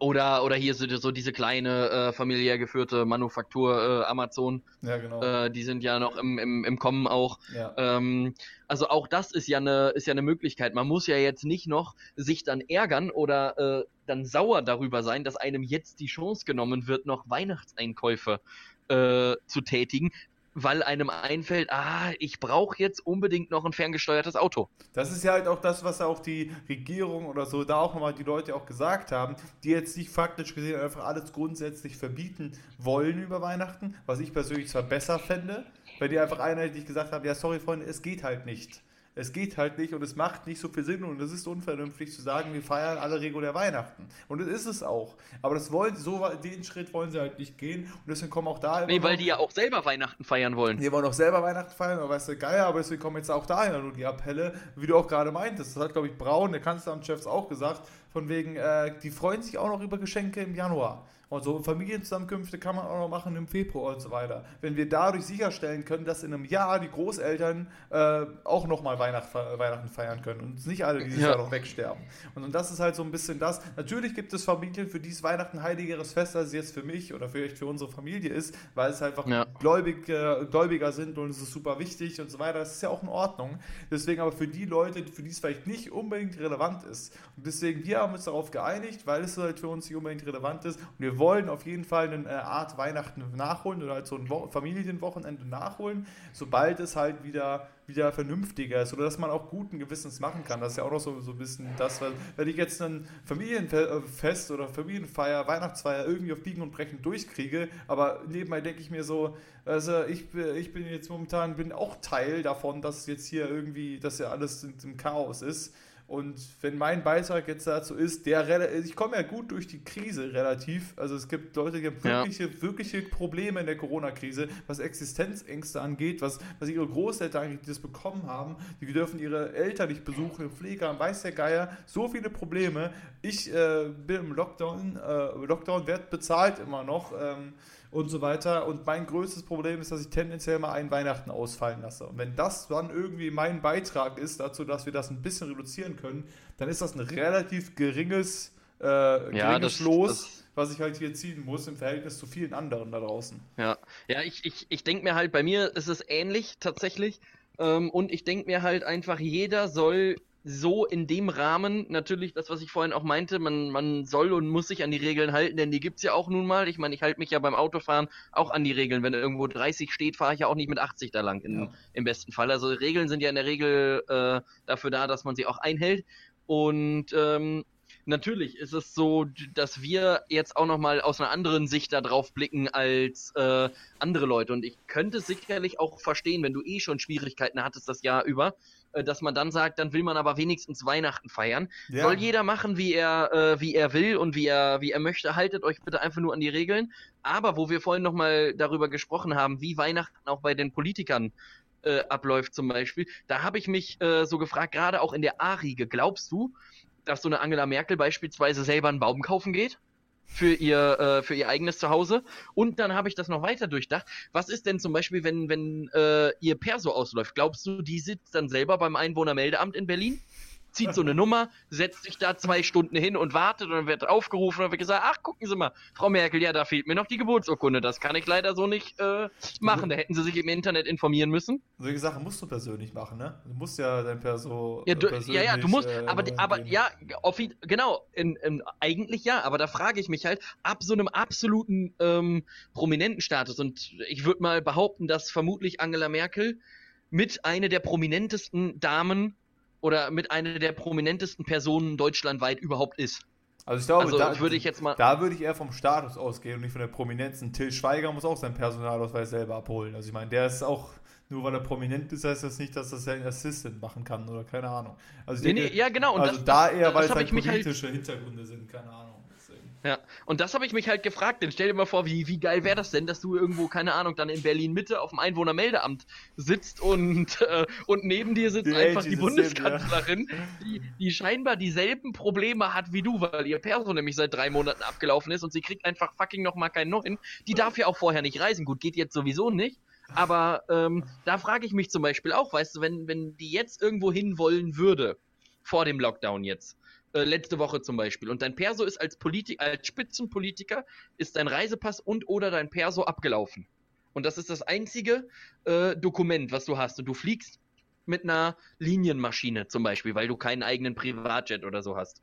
Oder, oder hier so, so diese kleine äh, familiär geführte Manufaktur äh, Amazon. Ja, genau. Äh, die sind ja noch im, im, im Kommen auch. ja. Ähm, also auch das ist ja eine ist ja eine Möglichkeit. Man muss ja jetzt nicht noch sich dann ärgern oder äh, dann sauer darüber sein, dass einem jetzt die Chance genommen wird, noch Weihnachtseinkäufe äh, zu tätigen, weil einem einfällt, ah, ich brauche jetzt unbedingt noch ein ferngesteuertes Auto. Das ist ja halt auch das, was auch die Regierung oder so da auch nochmal die Leute auch gesagt haben, die jetzt nicht faktisch gesehen einfach alles grundsätzlich verbieten wollen über Weihnachten, was ich persönlich zwar besser fände, weil die einfach einheitlich gesagt haben, ja sorry Freunde, es geht halt nicht. Es geht halt nicht und es macht nicht so viel Sinn und es ist unvernünftig zu sagen, wir feiern alle regulär Weihnachten. Und das ist es auch. Aber das wollen, so den Schritt wollen sie halt nicht gehen und deswegen kommen auch da immer Nee, weil die ja auch selber Weihnachten feiern wollen. wir wollen auch selber Weihnachten feiern, aber weißt du, geil, aber deswegen kommen jetzt auch dahin nur die Appelle, wie du auch gerade meintest. Das hat, glaube ich, Braun, der Kanzleramtschef, auch gesagt, von wegen, äh, die freuen sich auch noch über Geschenke im Januar. Und so Familienzusammenkünfte kann man auch noch machen im Februar und so weiter. Wenn wir dadurch sicherstellen können, dass in einem Jahr die Großeltern äh, auch nochmal Weihnacht, Weihnachten feiern können und nicht alle dieses Ja. Jahr noch wegsterben. Und, und das ist halt so ein bisschen das. Natürlich gibt es Familien, für die ist Weihnachten ein heiligeres Fest, als es jetzt für mich oder vielleicht für unsere Familie ist, weil es einfach Ja. gläubig, äh, Gläubiger sind und es ist super wichtig und so weiter. Das ist ja auch in Ordnung. Deswegen aber für die Leute, für die es vielleicht nicht unbedingt relevant ist. Und deswegen, wir haben uns darauf geeinigt, weil es halt für uns nicht unbedingt relevant ist. Und wir wollen auf jeden Fall eine äh, Art Weihnachten nachholen oder halt so ein Wo Familienwochenende nachholen, sobald es halt wieder wieder vernünftiger ist oder dass man auch guten Gewissens machen kann. Das ist ja auch noch so, so ein bisschen das, weil wenn ich jetzt ein Familienfest oder Familienfeier, Weihnachtsfeier irgendwie auf Biegen und Brechen durchkriege, aber nebenbei denke ich mir so, also ich, bin- ich bin jetzt momentan bin auch Teil davon, dass jetzt hier irgendwie, dass ja alles im Chaos ist. Und wenn mein Beitrag jetzt dazu ist, der rela- ich komme ja gut durch die Krise relativ. Also es gibt Leute, die haben Ja. wirkliche, wirkliche Probleme in der Corona-Krise, was Existenzängste angeht, was, was ihre Großeltern eigentlich die das bekommen haben. Die dürfen ihre Eltern nicht besuchen, im Pflegeheim, weiß der Geier. So viele Probleme. Ich äh, bin im Lockdown, äh, Lockdown wird bezahlt immer noch. Ähm, und so weiter. Und mein größtes Problem ist, dass ich tendenziell mal einen Weihnachten ausfallen lasse. Und wenn das dann irgendwie mein Beitrag ist dazu, dass wir das ein bisschen reduzieren können, dann ist das ein relativ geringes, äh, geringes das- Los, das- was ich halt hier ziehen muss im Verhältnis zu vielen anderen da draußen. Ja, ja, ich, ich, ich denke mir halt, bei mir ist es ähnlich tatsächlich. Ähm, und ich denke mir halt einfach, jeder soll so in dem Rahmen, natürlich das, was ich vorhin auch meinte, man, man soll und muss sich an die Regeln halten, denn die gibt's ja auch nun mal. Ich meine, ich halte mich ja beim Autofahren auch an die Regeln. Wenn irgendwo 30 steht, fahre ich ja auch nicht mit 80 da lang, in, Ja. im besten Fall. Also Regeln sind ja in der Regel äh, dafür da, dass man sie auch einhält. Und ähm, natürlich ist es so, dass wir jetzt auch nochmal aus einer anderen Sicht da drauf blicken als äh, andere Leute. Und ich könnte sicherlich auch verstehen, wenn du eh schon Schwierigkeiten hattest das Jahr über, dass man dann sagt, dann will man aber wenigstens Weihnachten feiern. Ja. Soll jeder machen, wie er, äh, wie er will und wie er, wie er möchte. Haltet euch bitte einfach nur an die Regeln. Aber wo wir vorhin nochmal darüber gesprochen haben, wie Weihnachten auch bei den Politikern äh, abläuft zum Beispiel, da habe ich mich äh, so gefragt, gerade auch in der A-Riege, glaubst du, dass so eine Angela Merkel beispielsweise selber einen Baum kaufen geht? Für ihr, äh, für ihr eigenes Zuhause. Und dann habe ich das noch weiter durchdacht. Was ist denn zum Beispiel, wenn, wenn äh, ihr Perso ausläuft? Glaubst du, die sitzt dann selber beim Einwohnermeldeamt in Berlin? Zieht so eine Nummer, setzt sich da zwei Stunden hin und wartet und dann wird aufgerufen und dann wird gesagt, ach, gucken Sie mal, Frau Merkel, ja, da fehlt mir noch die Geburtsurkunde. Das kann ich leider so nicht äh, machen. Da hätten Sie sich im Internet informieren müssen. Solche Sachen musst du persönlich machen, ne? Du musst ja dein Perso. Ja, du, ja, ja, du musst, äh, aber, aber ja, genau, in, in, eigentlich ja, aber da frage ich mich halt, ab so einem absoluten ähm, prominenten Status und ich würde mal behaupten, dass vermutlich Angela Merkel mit einer der prominentesten Damen oder mit einer der prominentesten Personen deutschlandweit überhaupt ist. Also ich glaube, Also da würde ich jetzt mal. Da würde ich eher vom Status ausgehen und nicht von der Prominenz. Ein Till Schweiger muss auch seinen Personalausweis selber abholen. Also ich meine, der ist auch, nur weil er prominent ist, heißt das nicht, dass das sein Assistant machen kann oder keine Ahnung. Also Nee, denke, nee, ja, genau, und also das- da eher, weil es halt halt- politische Hintergründe sind, keine Ahnung. Ja, und das habe ich mich halt gefragt. Denn stell dir mal vor, wie, wie geil wäre das denn, dass du irgendwo, keine Ahnung, dann in Berlin Mitte auf dem Einwohnermeldeamt sitzt und, äh, und neben dir sitzt Die einfach die sitzt neben, Bundeskanzlerin, die, die scheinbar dieselben Probleme hat wie du, weil ihr Perso nämlich seit drei Monaten abgelaufen ist und sie kriegt einfach fucking nochmal keinen neuen. Die darf ja auch vorher nicht reisen. Gut, geht jetzt sowieso nicht. Aber ähm, da frage ich mich zum Beispiel auch, weißt du, wenn, wenn die jetzt irgendwo hin wollen würde, vor dem Lockdown jetzt, äh, letzte Woche zum Beispiel. Und dein Perso ist als, Politi als Spitzenpolitiker, ist dein Reisepass und oder dein Perso abgelaufen. Und das ist das einzige äh, Dokument, was du hast. Und du fliegst mit einer Linienmaschine zum Beispiel, weil du keinen eigenen Privatjet oder so hast.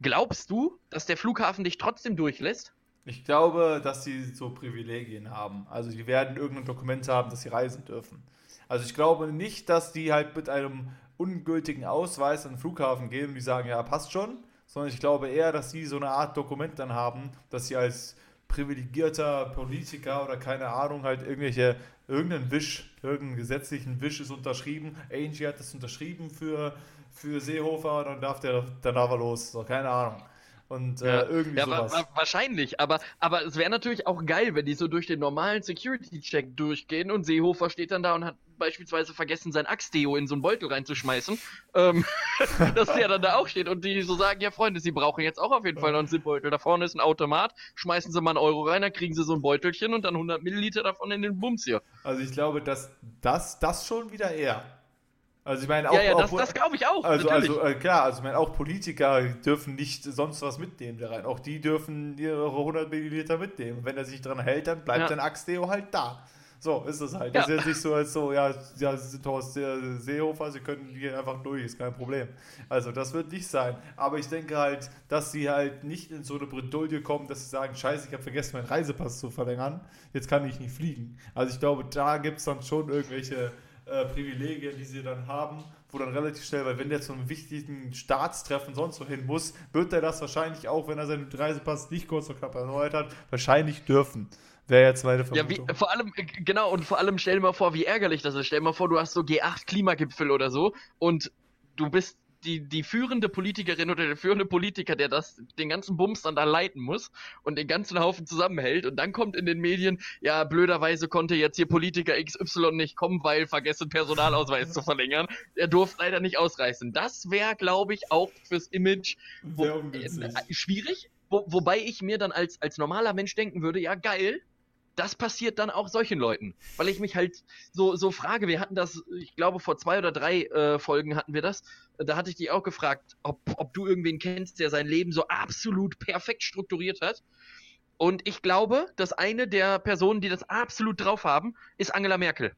Glaubst du, dass der Flughafen dich trotzdem durchlässt? Ich glaube, dass sie so Privilegien haben. Also die werden irgendein Dokument haben, dass sie reisen dürfen. Also ich glaube nicht, dass die halt mit einem ungültigen Ausweis an den Flughafen gehen und die sagen, ja, passt schon, sondern ich glaube eher, dass sie so eine Art Dokument dann haben, dass sie als privilegierter Politiker oder keine Ahnung halt irgendwelche irgendeinen Wisch, irgendeinen gesetzlichen Wisch ist unterschrieben. Angie hat das unterschrieben für, für Seehofer dann darf der dann darf er los. So, keine Ahnung. Und äh, irgendwie ja, sowas. Wa wahrscheinlich, aber, aber es wäre natürlich auch geil, wenn die so durch den normalen Security-Check durchgehen und Seehofer steht dann da und hat beispielsweise vergessen, sein Axtdeo in so einen Beutel reinzuschmeißen, ähm, dass der dann da auch steht und die so sagen, ja Freunde, sie brauchen jetzt auch auf jeden Fall noch einen Zipbeutel. Da vorne ist ein Automat, schmeißen sie mal einen Euro rein, dann kriegen sie so ein Beutelchen und dann 100 Milliliter davon in den Bums hier. Also ich glaube, dass das, das schon wieder eher. Also ich meine auch. Ja, ja, das, das glaube ich auch. Also, also äh, klar, also ich meine auch Politiker dürfen nicht sonst was mitnehmen da rein. Auch die dürfen ihre 100 Milliliter mitnehmen. Wenn er sich dran hält, dann bleibt ja. sein Axtdeo halt da. So ist es halt. Ja. Das ist jetzt nicht so als so, ja, ja, Sie sind Horst Seehofer, Sie können hier einfach durch, ist kein Problem. Also das wird nicht sein. Aber ich denke halt, dass sie halt nicht in so eine Bredouille kommen, dass sie sagen, scheiße, ich habe vergessen, meinen Reisepass zu verlängern, jetzt kann ich nicht fliegen. Also ich glaube, da gibt es dann schon irgendwelche äh, Privilegien, die sie dann haben, wo dann relativ schnell, weil wenn der zu einem wichtigen Staatstreffen sonst wo hin muss, wird er das wahrscheinlich auch, wenn er seinen Reisepass nicht kurz vor knapp erneuert hat, wahrscheinlich dürfen. Wäre jetzt meine Vermutung. Ja, wie, vor allem, äh, genau, und vor allem stell dir mal vor, wie ärgerlich das ist. Stell dir mal vor, du hast so G8-Klimagipfel oder so und du bist die, die führende Politikerin oder der führende Politiker, der das, den ganzen Bums dann da leiten muss und den ganzen Haufen zusammenhält und dann kommt in den Medien, ja, blöderweise konnte jetzt hier Politiker XY nicht kommen, weil vergessen Personalausweis zu verlängern. Er durfte leider nicht ausreißen. Das wäre, glaube ich, auch fürs Image wo, äh, schwierig. Wo, wobei ich mir dann als, als normaler Mensch denken würde, ja, geil, das passiert dann auch solchen Leuten. Weil ich mich halt so, so frage, wir hatten das, ich glaube, vor zwei oder drei äh, Folgen hatten wir das. Da hatte ich dich auch gefragt, ob, ob du irgendwen kennst, der sein Leben so absolut perfekt strukturiert hat. Und ich glaube, dass eine der Personen, die das absolut drauf haben, ist Angela Merkel.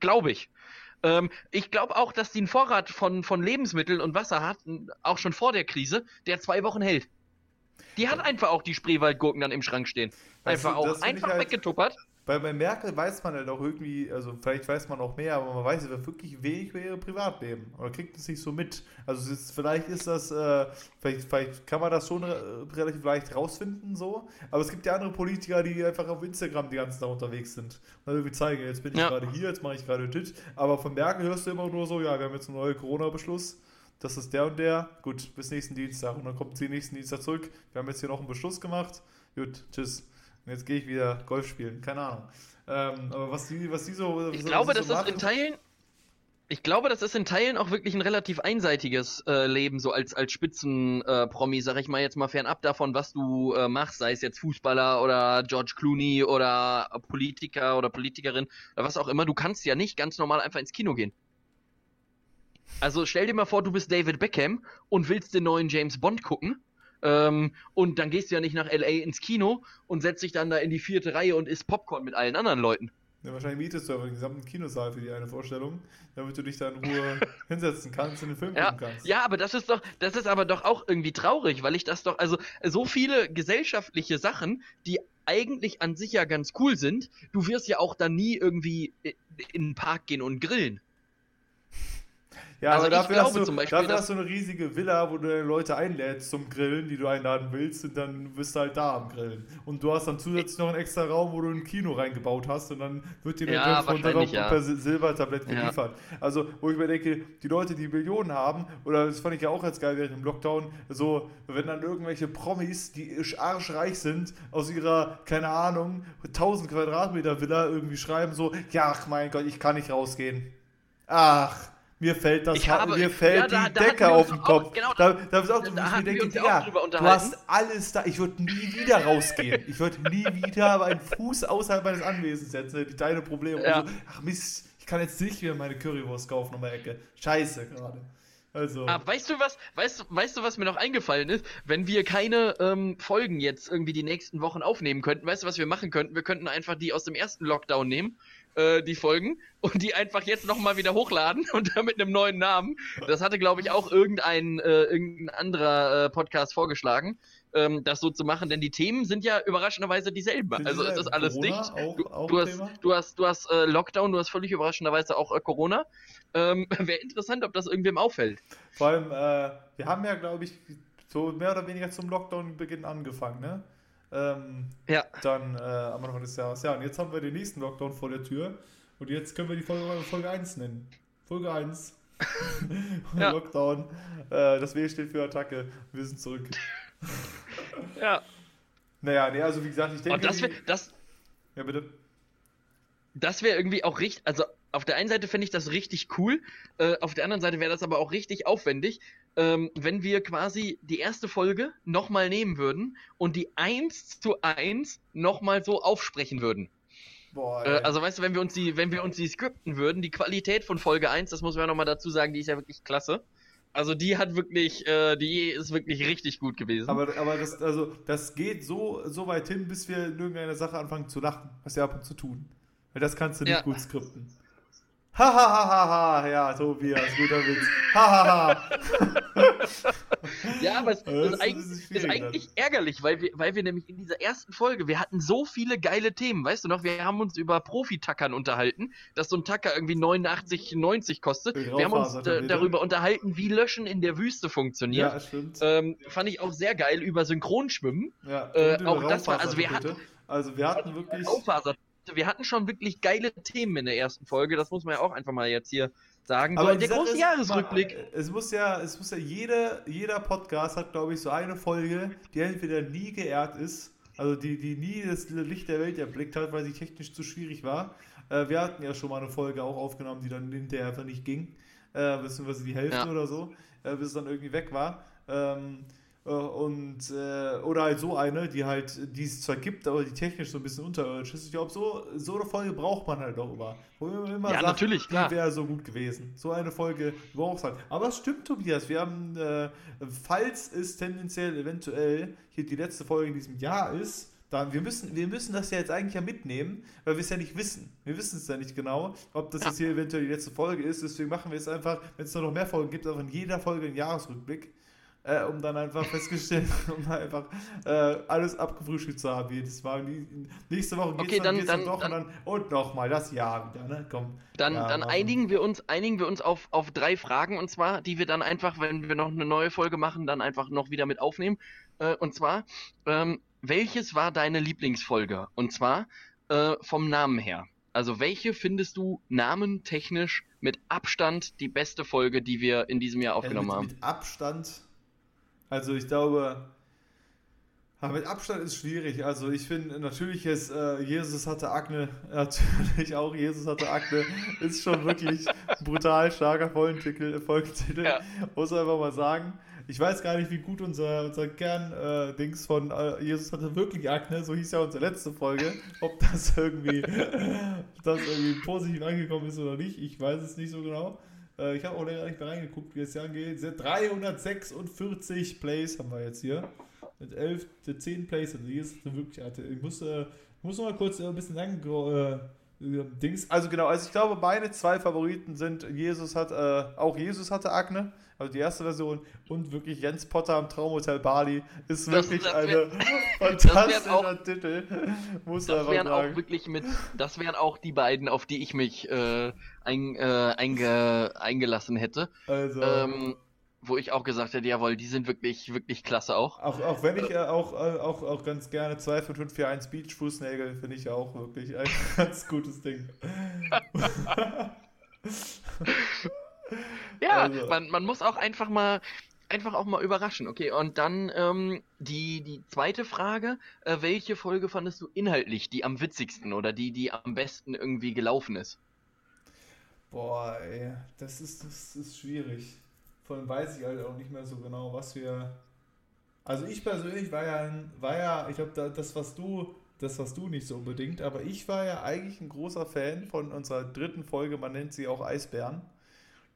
Glaube ich. Ähm, ich glaube auch, dass die einen Vorrat von, von Lebensmitteln und Wasser hat, auch schon vor der Krise, der zwei Wochen hält. Die hat einfach auch die Spreewaldgurken dann im Schrank stehen. Einfach du, auch einfach halt, weggetuppert. Weil bei Merkel weiß man halt auch irgendwie, also vielleicht weiß man auch mehr, aber man weiß wirklich wenig über ihr Privatleben. Oder kriegt es nicht so mit. Also ist, vielleicht ist das, äh, vielleicht, vielleicht kann man das schon äh, relativ leicht rausfinden, so. Aber es gibt ja andere Politiker, die einfach auf Instagram die ganzen Tag unterwegs sind. Und irgendwie zeigen, jetzt bin ich ja. gerade hier, jetzt mache ich gerade dit. Aber von Merkel hörst du immer nur so, ja, wir haben jetzt einen neuen Corona-Beschluss das ist der und der. Gut, bis nächsten Dienstag. Und dann kommt sie nächsten Dienstag zurück. Wir haben jetzt hier noch einen Beschluss gemacht. Gut, tschüss. Und jetzt gehe ich wieder Golf spielen. Keine Ahnung. Ähm, aber was die, was die so. Ich so, glaube, dass so das in Teilen. Ich glaube, das ist in Teilen auch wirklich ein relativ einseitiges äh, Leben, so als, als Spitzenpromi, äh, sag ich mal jetzt mal fernab davon, was du äh, machst, sei es jetzt Fußballer oder George Clooney oder Politiker oder Politikerin oder was auch immer. Du kannst ja nicht ganz normal einfach ins Kino gehen. Also stell dir mal vor, du bist David Beckham und willst den neuen James Bond gucken. Ähm, und dann gehst du ja nicht nach LA ins Kino und setzt dich dann da in die vierte Reihe und isst Popcorn mit allen anderen Leuten. Ja, wahrscheinlich mietest du aber den gesamten Kinosaal für die eine Vorstellung, damit du dich da in Ruhe hinsetzen kannst und den Film ja, gucken kannst. Ja, aber das ist doch, das ist aber doch auch irgendwie traurig, weil ich das doch, also so viele gesellschaftliche Sachen, die eigentlich an sich ja ganz cool sind, du wirst ja auch dann nie irgendwie in den Park gehen und grillen. Ja, also aber dafür, hast, du, Beispiel, dafür hast du eine riesige Villa, wo du deine Leute einlädst zum Grillen, die du einladen willst, und dann bist du halt da am Grillen. Und du hast dann zusätzlich noch einen extra Raum, wo du ein Kino reingebaut hast, und dann wird dir ja, der Darauf ja. per Silbertablett geliefert. Ja. Also, wo ich mir denke, die Leute, die Millionen haben, oder das fand ich ja auch als geil während dem Lockdown, so, wenn dann irgendwelche Promis, die arschreich sind, aus ihrer, keine Ahnung, 1000 Quadratmeter Villa irgendwie schreiben, so, ja, ach mein Gott, ich kann nicht rausgehen. Ach, mir fällt das habe, mir fällt ja, die da, Decke auf den Kopf. Auch, genau, da, da, ist auch so, da ich mir denke, ja, du hast alles da. Ich würde nie wieder rausgehen. ich würde nie wieder einen Fuß außerhalb meines Anwesens setzen. Deine Probleme. Ja. So, ach Mist, ich kann jetzt nicht wieder meine Currywurst kaufen um die Ecke. Scheiße gerade. Also. Ah, weißt du was, weißt, weißt du, was mir noch eingefallen ist? Wenn wir keine ähm, Folgen jetzt irgendwie die nächsten Wochen aufnehmen könnten, weißt du, was wir machen könnten? Wir könnten einfach die aus dem ersten Lockdown nehmen, äh, die Folgen, und die einfach jetzt nochmal wieder hochladen und dann mit einem neuen Namen. Das hatte, glaube ich, auch irgendein, äh, irgendein anderer äh, Podcast vorgeschlagen ähm, das so zu machen, denn die Themen sind ja überraschenderweise dieselben. Sind also es ist alles Corona dicht. Auch, du, auch du, hast, du, hast, du hast äh, Lockdown, du hast völlig überraschenderweise auch äh, Corona. Ähm, Wäre interessant, ob das irgendwem auffällt. Vor allem, äh, wir haben ja, glaube ich, so mehr oder weniger zum Lockdown-Beginn angefangen, ne? Ähm, ja. Dann äh, am Anfang des Jahres. Ja, und jetzt haben wir den nächsten Lockdown vor der Tür. Und jetzt können wir die Folge, Folge 1 nennen. Folge 1. ja. Lockdown. Äh, das W steht für Attacke. Wir sind zurück. ja. Naja, nee, also wie gesagt, ich denke. Und das wäre. Das, ja, bitte. Das wäre irgendwie auch richtig. Also auf der einen Seite fände ich das richtig cool, äh, auf der anderen Seite wäre das aber auch richtig aufwendig, ähm, wenn wir quasi die erste Folge nochmal nehmen würden und die eins zu eins nochmal so aufsprechen würden. Boah, äh, also weißt du, wenn wir uns die, wenn wir uns die skripten würden, die Qualität von Folge 1, das muss man ja nochmal dazu sagen, die ist ja wirklich klasse. Also die hat wirklich, äh, die ist wirklich richtig gut gewesen. Aber, aber das, also, das geht so, so weit hin, bis wir in irgendeiner Sache anfangen zu lachen, was wir ab und zu tun. Weil das kannst du nicht ja. gut skripten. Hahaha, ha, ja, Tobias, guter Witz. Hahaha. ja, aber es ist, eigentlich, ist eigentlich ärgerlich, weil wir, weil wir nämlich in dieser ersten Folge, wir hatten so viele geile Themen, weißt du noch, wir haben uns über Profi-Tackern unterhalten, dass so ein Tacker irgendwie 89, 90 kostet. Wir haben uns äh, darüber unterhalten, wie Löschen in der Wüste funktioniert. Ja, stimmt. Ähm, fand ich auch sehr geil über Synchronschwimmen. Ja, äh, auch das war, also wir hatten, also wir hatten wirklich. Wir hatten schon wirklich geile Themen in der ersten Folge, das muss man ja auch einfach mal jetzt hier sagen. Aber der große Jahresrückblick. Es muss ja, es muss ja jeder, jeder Podcast hat, glaube ich, so eine Folge, die entweder nie geehrt ist, also die, die nie das Licht der Welt erblickt hat, weil sie technisch zu schwierig war. Äh, wir hatten ja schon mal eine Folge auch aufgenommen, die dann hinterher einfach nicht ging. Äh, beziehungsweise die Hälfte ja. oder so, äh, bis es dann irgendwie weg war. Ähm, äh, und äh, oder halt so eine, die halt, die es zwar gibt, aber die technisch so ein bisschen unterirdisch ist. Ich glaube, so, so eine Folge braucht man halt auch immer. Wo man immer ja, sagt, natürlich, klar. die wäre so gut gewesen. So eine Folge brauchst halt. Aber es stimmt, Tobias. Wir haben, äh, falls es tendenziell eventuell hier die letzte Folge in diesem Jahr ist, dann, wir müssen, wir müssen das ja jetzt eigentlich ja mitnehmen, weil wir es ja nicht wissen. Wir wissen es ja nicht genau, ob das ja. jetzt hier eventuell die letzte Folge ist. Deswegen machen wir es einfach, wenn es noch mehr Folgen gibt, einfach in jeder Folge einen Jahresrückblick äh, um dann einfach festgestellt, um einfach äh, alles abgefrühstückt zu haben jedes Mal. nächste Woche geht es okay, dann, dann, dann, doch dann, und dann und nochmal das Jahr wieder, ne? Komm. Dann, ja, dann einigen wir uns, einigen wir uns auf, auf drei Fragen und zwar, die wir dann einfach, wenn wir noch eine neue Folge machen, dann einfach noch wieder mit aufnehmen. Äh, und zwar, ähm, welches war deine Lieblingsfolge? Und zwar äh, vom Namen her. Also welche findest du namentechnisch mit Abstand die beste Folge, die wir in diesem Jahr aufgenommen mit, haben? Mit Abstand also ich glaube, mit Abstand ist schwierig. Also ich finde natürlich ist äh, Jesus hatte Akne, natürlich auch Jesus hatte Akne, ist schon wirklich brutal starker Folgentitel, Folgentitel ja. muss man einfach mal sagen. Ich weiß gar nicht, wie gut unser, unser Kern-Dings äh, von äh, Jesus hatte wirklich Akne, so hieß ja unsere letzte Folge. Ob das irgendwie, das irgendwie positiv angekommen ist oder nicht, ich weiß es nicht so genau. Äh, ich habe auch länger nicht mehr reingeguckt, wie es hier angeht. 346 Plays haben wir jetzt hier. Mit 11, 10 Plays. Also hier ist wirklich. Ich muss, äh, muss noch mal kurz äh, ein bisschen lang. Äh, Dings. Also genau, also ich glaube, meine zwei Favoriten sind Jesus hat, äh, auch Jesus hatte Akne, also die erste Version, und wirklich Jens Potter am Traumhotel Bali ist wirklich das, das wär, eine fantastischer Titel. Muss das wären sagen. auch wirklich mit, das wären auch die beiden, auf die ich mich äh, ein, äh, einge, eingelassen hätte. Also. Ähm, wo ich auch gesagt hätte, jawohl, die sind wirklich, wirklich klasse auch. Auch, auch wenn ich äh, auch, äh, auch, auch ganz gerne 2 von 5 für 1 Beach Fußnägel finde ich auch wirklich ein ganz gutes Ding. ja, also. man, man muss auch einfach mal einfach auch mal überraschen, okay? Und dann ähm, die, die zweite Frage, äh, welche Folge fandest du inhaltlich die am witzigsten oder die, die am besten irgendwie gelaufen ist? Boah, ey, das ist, das ist schwierig. Vor allem weiß ich halt auch nicht mehr so genau, was wir. Also ich persönlich war ja, war ja, ich glaube, das, was du, das, was du nicht so unbedingt, aber ich war ja eigentlich ein großer Fan von unserer dritten Folge, man nennt sie auch Eisbären.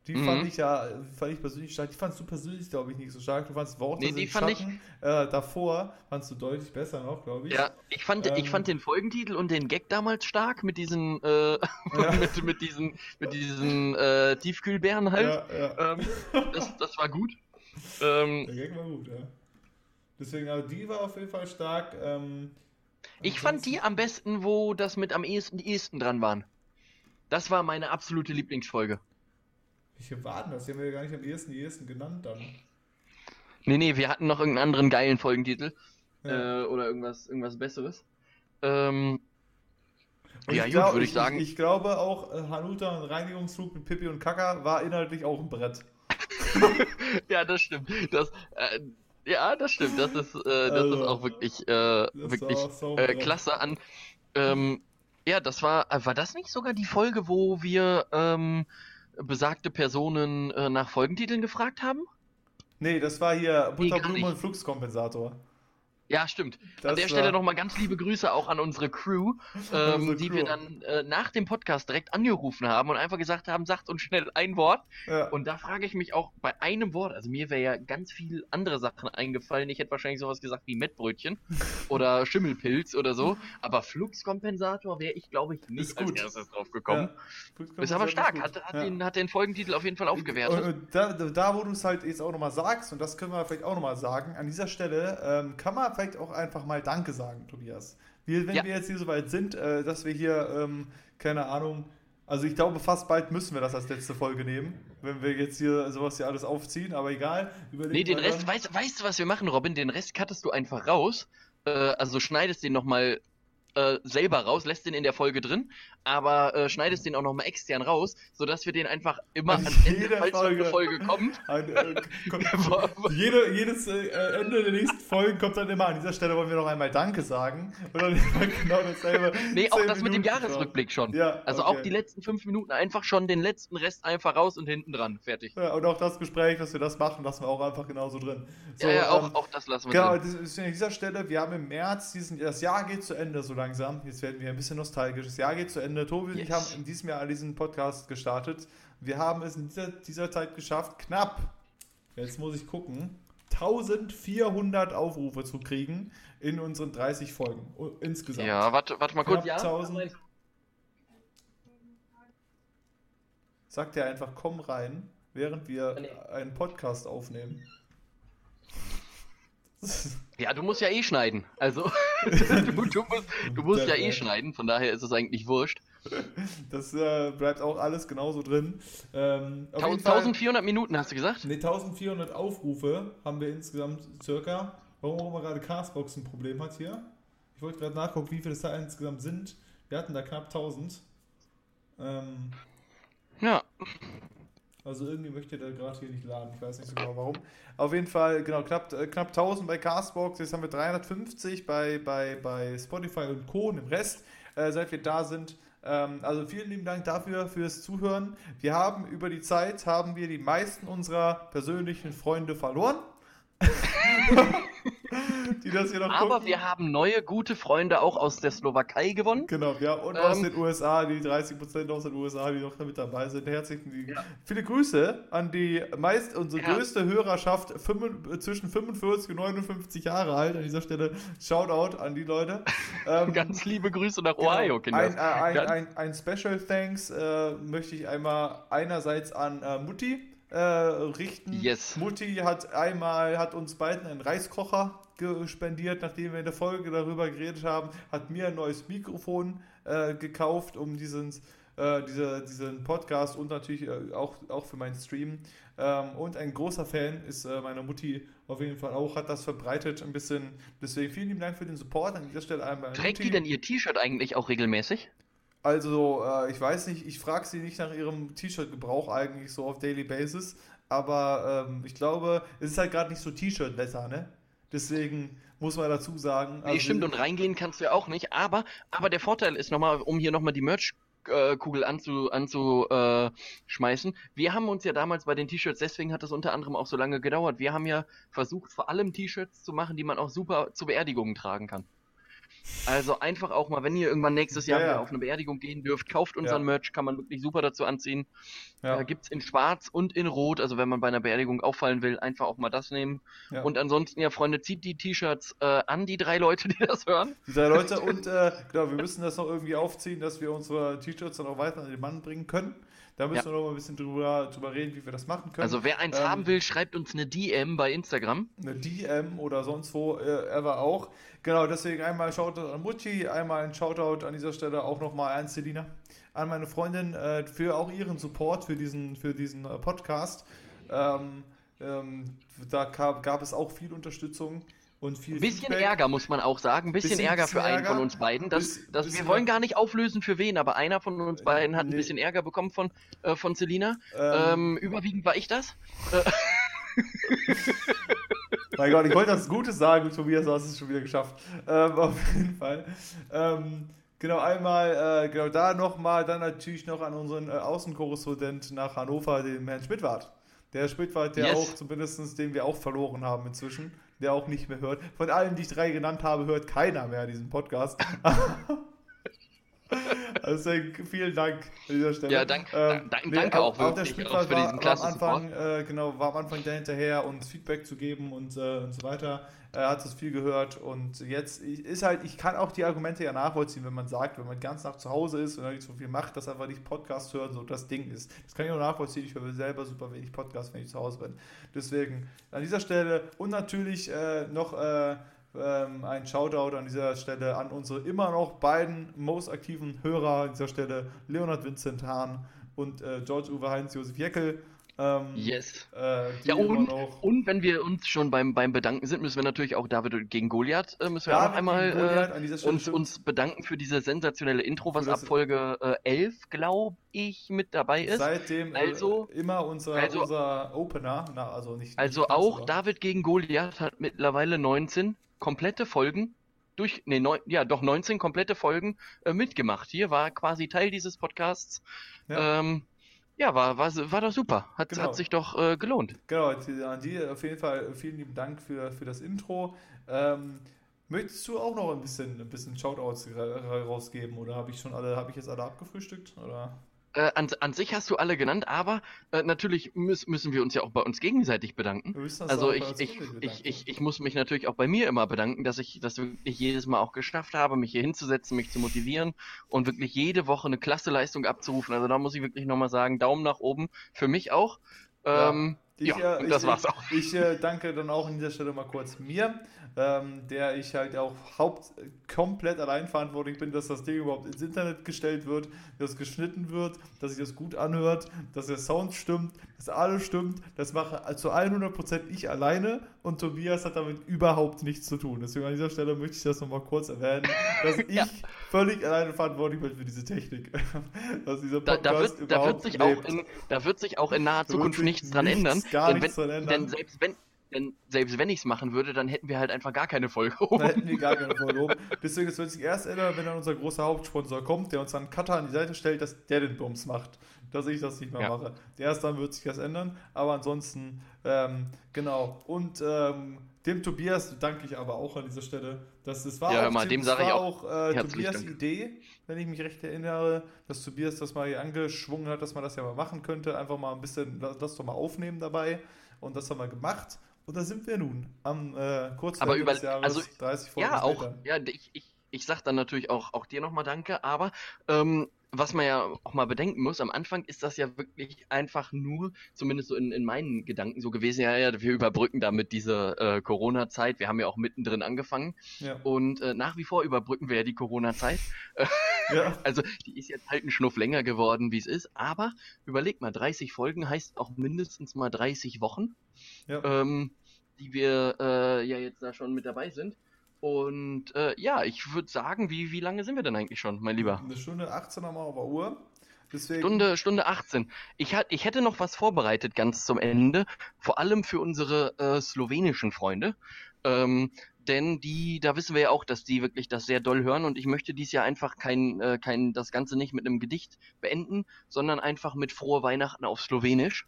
Die Mhm. fand ich ja, fand ich persönlich stark. Die fandst du persönlich, glaube ich, nicht so stark. Du fandst Worte Nee, die fand ich- Schatten. Äh, davor fandst du deutlich besser noch, glaube ich. Ja, ich fand, ich Ähm, fand den Folgentitel und den Gag damals stark mit diesen, äh, Ja. mit, mit diesen, mit diesen äh, Tiefkühlbären halt. ja, ja. Ähm, das, das war gut. Ähm, Der Gag war gut, ja. Deswegen, aber die war auf jeden Fall stark. Ähm, ich fand die am besten, wo das mit am ehesten, die ehesten dran waren. Das war meine absolute Lieblingsfolge. Welche waren das? Die haben wir ja gar nicht am ehesten die ehesten genannt dann. Nee, nee, wir hatten noch irgendeinen anderen geilen Folgentitel. Ja. Äh, oder irgendwas, irgendwas Besseres. Ähm, ja, gut, glaub- würde ich sagen. Ich, glaube auch, äh, Hanuta und Reinigungsflug mit Pippi und Kaka war inhaltlich auch ein Brett. ja, das stimmt. Das, äh, ja, das stimmt. Das ist, äh, das Also, ist auch wirklich, äh, wirklich so äh, klasse an. Ähm, ja, das war, war das nicht sogar die Folge, wo wir ähm, besagte Personen äh, nach Folgentiteln gefragt haben? Nee, das war hier Nee, Butterblume nicht. und Fluxkompensator. Ja, stimmt. Das an der Stelle nochmal ganz liebe Grüße auch an unsere Crew, ähm, Unsere die Crew. wir dann äh, nach dem Podcast direkt angerufen haben und einfach gesagt haben, sagt uns schnell ein Wort. Ja. Und da frage ich mich auch bei einem Wort, also mir wäre ja ganz viel andere Sachen eingefallen. Ich hätte wahrscheinlich sowas gesagt wie Mettbrötchen oder Schimmelpilz oder so. Aber Fluxkompensator wäre ich, glaube ich, nicht Ist als gut. erstes drauf gekommen. Ja. Ist aber stark, hat, hat, Ja. den, hat den Folgentitel auf jeden Fall aufgewertet. Und, und da, da, wo du es halt jetzt auch nochmal sagst, und das können wir vielleicht auch nochmal sagen, an dieser Stelle ähm, kann man vielleicht auch einfach mal Danke sagen, Tobias. Wir, wenn Ja. wir jetzt hier so weit sind, äh, dass wir hier, ähm, keine Ahnung, also ich glaube, fast bald müssen wir das als letzte Folge nehmen, wenn wir jetzt hier sowas hier alles aufziehen, aber egal. Nee, den Rest, weißt, weißt du, was wir machen, Robin? Den Rest cuttest du einfach raus. Äh, also schneidest den nochmal äh, selber raus, lässt den in der Folge drin, aber äh, schneidest den auch nochmal extern raus, sodass wir den einfach immer ans Ende, falls noch eine Folge. Folge kommt. Ein, äh, kommt, jede, jedes äh, Ende der nächsten Folgen kommt dann immer an dieser Stelle wollen wir noch einmal Danke sagen. Und dann genau dasselbe. Nee, auch das mit dem Minuten Jahresrückblick schon. Ja, Also okay. auch die letzten fünf Minuten einfach schon den letzten Rest einfach raus und hinten dran. Fertig. Ja, und auch das Gespräch, dass wir das machen, lassen wir auch einfach genauso drin. So, ja, ja, auch, ähm, auch das lassen wir Genau, drin. ist an dieser Stelle, wir haben im März, diesen, das Jahr geht zu Ende so langsam. Jetzt werden wir ein bisschen nostalgisch. Das Jahr geht zu Ende. Tobi und ich Yes. haben in diesem Jahr diesen Podcast gestartet. Wir haben es in dieser, dieser Zeit geschafft, knapp, jetzt muss ich gucken, 1400 Aufrufe zu kriegen in unseren 30 Folgen uh, insgesamt. Ja, warte, warte mal kurz. Ja, 1000. Sagt er einfach, komm rein, während wir Nee. einen Podcast aufnehmen. ja, du musst ja eh schneiden. Also, du, du musst, du musst ja eh schneiden, von daher ist es eigentlich wurscht. Das äh, bleibt auch alles genauso drin. Ähm, auf jeden 1000 Fall- 1400 Minuten hast du gesagt? Ne, 1400 Aufrufe haben wir insgesamt circa. Warum auch immer gerade Castbox ein Problem hat hier. Ich wollte gerade nachgucken, wie viele es da insgesamt sind. Wir hatten da knapp 1000. Ähm, Ja. Also irgendwie möchte der gerade hier nicht laden. Ich weiß nicht so genau warum. Auf jeden Fall, genau, knapp, äh, knapp 1000 bei Castbox. Jetzt haben wir 350 bei, bei, bei Spotify und Co. und im Rest, äh, seit wir da sind. Ähm, also vielen lieben Dank dafür, fürs Zuhören. Wir haben über die Zeit, haben wir die meisten unserer persönlichen Freunde verloren. die das hier noch Aber gucken. wir haben neue gute Freunde auch aus der Slowakei gewonnen. Genau, ja, und aus Ähm, den USA, die 30% aus den USA, die noch mit dabei sind. Herzlichen Ja. Viele Grüße an die meist unsere Ja. größte Hörerschaft zwischen 45 und 59 Jahre alt. An dieser Stelle Shoutout an die Leute. Ähm, Ganz liebe Grüße nach Genau. Ohio, Kinder. Ein, äh, ein, ein, ein Special Thanks äh, möchte ich einmal einerseits an äh, Mutti äh, richten. Yes. Mutti hat einmal, hat uns beiden einen Reiskocher gespendiert, nachdem wir in der Folge darüber geredet haben, hat mir ein neues Mikrofon äh, gekauft, um diesen, äh, diese, diesen Podcast und natürlich äh, auch, auch für meinen Stream. Ähm, und ein großer Fan ist äh, meine Mutti auf jeden Fall auch, hat das verbreitet ein bisschen. Deswegen vielen lieben Dank für den Support an dieser Stelle einmal. Trägt Mutti. die denn ihr T-Shirt eigentlich auch regelmäßig? Also, äh, ich weiß nicht, ich frage sie nicht nach ihrem T-Shirt-Gebrauch eigentlich so auf Daily Basis, aber ähm, ich glaube, es ist halt gerade nicht so T-Shirt-Wetter, ne? Deswegen muss man dazu sagen. Nee, also- stimmt, und reingehen kannst du ja auch nicht, aber, aber der Vorteil ist nochmal, um hier nochmal die Merch-Kugel anzu, anzuschmeißen. Wir haben uns ja damals bei den T-Shirts, deswegen hat das unter anderem auch so lange gedauert. Wir haben ja versucht, vor allem T-Shirts zu machen, die man auch super zu Beerdigungen tragen kann. Also einfach auch mal, wenn ihr irgendwann nächstes Jahr Ja, ja. auf eine Beerdigung gehen dürft, kauft unseren Ja. Merch, kann man wirklich super dazu anziehen. Ja. Äh, gibt's in schwarz und in rot, also wenn man bei einer Beerdigung auffallen will, einfach auch mal das nehmen. Und ansonsten, ja, Freunde, zieht die T-Shirts äh, an, die drei Leute, die das hören. Die drei Leute und äh, genau, wir müssen das noch irgendwie aufziehen, dass wir unsere T-Shirts dann auch weiter an den Mann bringen können. Da müssen Ja. wir noch mal ein bisschen drüber, drüber reden, wie wir das machen können. Also wer eins Ähm, haben will, schreibt uns eine DM bei Instagram. eine DM oder sonst wo äh, ever auch. Genau, deswegen einmal Shoutout an Mutti, einmal ein Shoutout an dieser Stelle auch nochmal an Selina, an meine Freundin äh, für auch ihren Support für diesen, für diesen äh, Podcast. Ähm, ähm, da gab, gab es auch viel Unterstützung und viel Ein bisschen Feedback. Ärger, muss man auch sagen. Ein bisschen, Bisschen- Ärger für einen Ärger. von uns beiden. Das, das, wir wollen gar nicht auflösen für wen, aber einer von uns beiden hat ein nee. bisschen Ärger bekommen von, äh, von Selina. Ähm, Ähm, überwiegend war ich das. Mein Gott, ich wollte das Gutes sagen, Tobias, du hast es schon wieder geschafft. Ähm, auf jeden Fall. Ähm, genau, einmal, äh, genau da nochmal, dann natürlich noch an unseren äh, Außenkorrespondent nach Hannover, den Herrn Schmidtwart. Der Schmidtwart, der Yes. auch zumindest, den wir auch verloren haben inzwischen, der auch nicht mehr hört. Von allen, die ich drei genannt habe, hört keiner mehr diesen Podcast. Also vielen Dank an dieser Stelle. Ja, dank- dank- danke auch der wirklich, auch für diesen war klasse am Anfang, äh, genau, war am Anfang da hinterher, uns Feedback zu geben und, äh, und so weiter. Er hat das viel gehört und jetzt ist halt, ich kann auch die Argumente ja nachvollziehen, wenn man sagt, wenn man ganz nach zu Hause ist und dann nicht so viel macht, dass einfach nicht Podcast hören so das Ding ist. Das kann ich auch nachvollziehen. Ich höre selber super wenig Podcast, wenn ich zu Hause bin. Deswegen an dieser Stelle und natürlich äh, noch äh, ähm, ein Shoutout an dieser Stelle an unsere immer noch beiden most aktiven Hörer an dieser Stelle, Leonard Vincent Hahn und äh, George Uwe Heinz Josef Jeckel. Ähm, Yes. äh, Ja, und, und wenn wir uns schon beim, beim Bedanken sind, müssen wir natürlich auch David gegen Goliath, äh, müssen wir auch noch einmal gegen Goliath äh, uns, uns bedanken für diese sensationelle Intro, was ab Folge äh, 11, glaube ich, mit dabei ist. seitdem äh, Also- immer unser, also- unser Opener, na, also nicht Also nicht auch David gegen Goliath hat mittlerweile 19 komplette Folgen durch, nee, neun, ja, doch 19 komplette Folgen äh, mitgemacht. Hier war quasi Teil dieses Podcasts. Ja. Ähm, ja, war, war, war doch super. Hat, Genau. hat sich doch äh, gelohnt. Genau, die- an die auf jeden Fall vielen lieben Dank für, für das Intro. Ähm, möchtest du auch noch ein bisschen, ein bisschen Shoutouts ra- rausgeben oder habe ich schon alle, habe ich jetzt alle abgefrühstückt? Oder? Äh, an, an sich hast du alle genannt, aber äh, natürlich müß, müssen wir uns ja auch bei uns gegenseitig bedanken. Also ich, ich, ich, ich, ich muss mich natürlich auch bei mir immer bedanken, dass ich das wirklich jedes Mal auch geschafft habe, mich hier hinzusetzen, mich zu motivieren und wirklich jede Woche eine klasse Leistung abzurufen. Also da muss ich wirklich nochmal sagen, Daumen nach oben für mich auch. Ja. Ich, ja, äh, und das ich, war's ich, auch. Ich äh, danke dann auch an dieser Stelle mal kurz mir, ähm, der ich halt auch haupt komplett allein verantwortlich bin, dass das Ding überhaupt ins Internet gestellt wird, dass es geschnitten wird, dass sich das gut anhört, dass der Sound stimmt, dass alles stimmt. Das mache zu 100% ich alleine und Tobias hat damit überhaupt nichts zu tun. Deswegen an dieser Stelle möchte ich das nochmal kurz erwähnen, dass ich Ja. völlig alleine verantwortlich bin für diese Technik. dass dieser Da, da, Podcast wird, da, wird sich lebt. auch in, da wird sich auch in naher Da Zukunft nichts dran nichts, ändern. gar denn, nichts wenn, dran ändern. denn selbst wenn, denn selbst wenn ich es machen würde, dann hätten wir halt einfach gar keine Folge. Da hätten wir gar keine Folge oben. Deswegen, es wird sich erst ändern, wenn dann unser großer Hauptsponsor kommt, der uns dann einen Cutter an die Seite stellt, dass der den Bums macht. Dass ich das nicht mehr Ja. mache. Erst dann wird sich das ändern. Aber ansonsten, ähm, genau. Und ähm, dem Tobias danke ich aber auch an dieser Stelle. Dass das war Ja, auch, mal, dem das sage ich auch äh, Tobias Dank. Idee, wenn ich mich recht erinnere, dass Tobias das mal hier angeschwungen hat, dass man das ja mal machen könnte. Einfach mal ein bisschen, das, das doch mal aufnehmen dabei. Und das haben wir gemacht. Und da sind wir nun am äh, kurz vor Aber Ende über- des Jahres, also, 30 Folgen Ja, auch. später. Ja, ich, ich, ich sag dann natürlich auch, auch dir nochmal Danke, aber ähm, was man ja auch mal bedenken muss, am Anfang ist das ja wirklich einfach nur, zumindest so in, in meinen Gedanken so gewesen, ja, ja, wir überbrücken damit diese äh, Corona-Zeit. Wir haben ja auch mittendrin angefangen Ja. und äh, nach wie vor überbrücken wir ja die Corona-Zeit. ja. Also die ist jetzt halt ein Schnuff länger geworden, wie es ist, aber überleg mal, 30 Folgen heißt auch mindestens mal 30 Wochen Ja. ähm, die wir äh, ja jetzt da schon mit dabei sind. Und äh, ja, ich würde sagen, wie, wie lange sind wir denn eigentlich schon, mein Lieber? Eine Stunde 18 haben wir auf der Uhr. Deswegen, Stunde, Stunde 18. Ich, hat, ich hätte noch was vorbereitet ganz zum Ende, vor allem für unsere äh, slowenischen Freunde. Ähm, denn die, da wissen wir ja auch, dass die wirklich das sehr doll hören und ich möchte dies Jahr einfach kein, äh, kein, das Ganze nicht mit einem Gedicht beenden, sondern einfach mit frohe Weihnachten auf Slowenisch.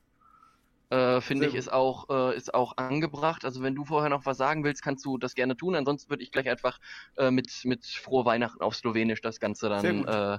Äh, Finde ich, ist auch, äh, ist auch angebracht. Also wenn du vorher noch was sagen willst, kannst du das gerne tun. Ansonsten würde ich gleich einfach äh, mit, mit Frohe Weihnachten auf Slowenisch das Ganze dann äh,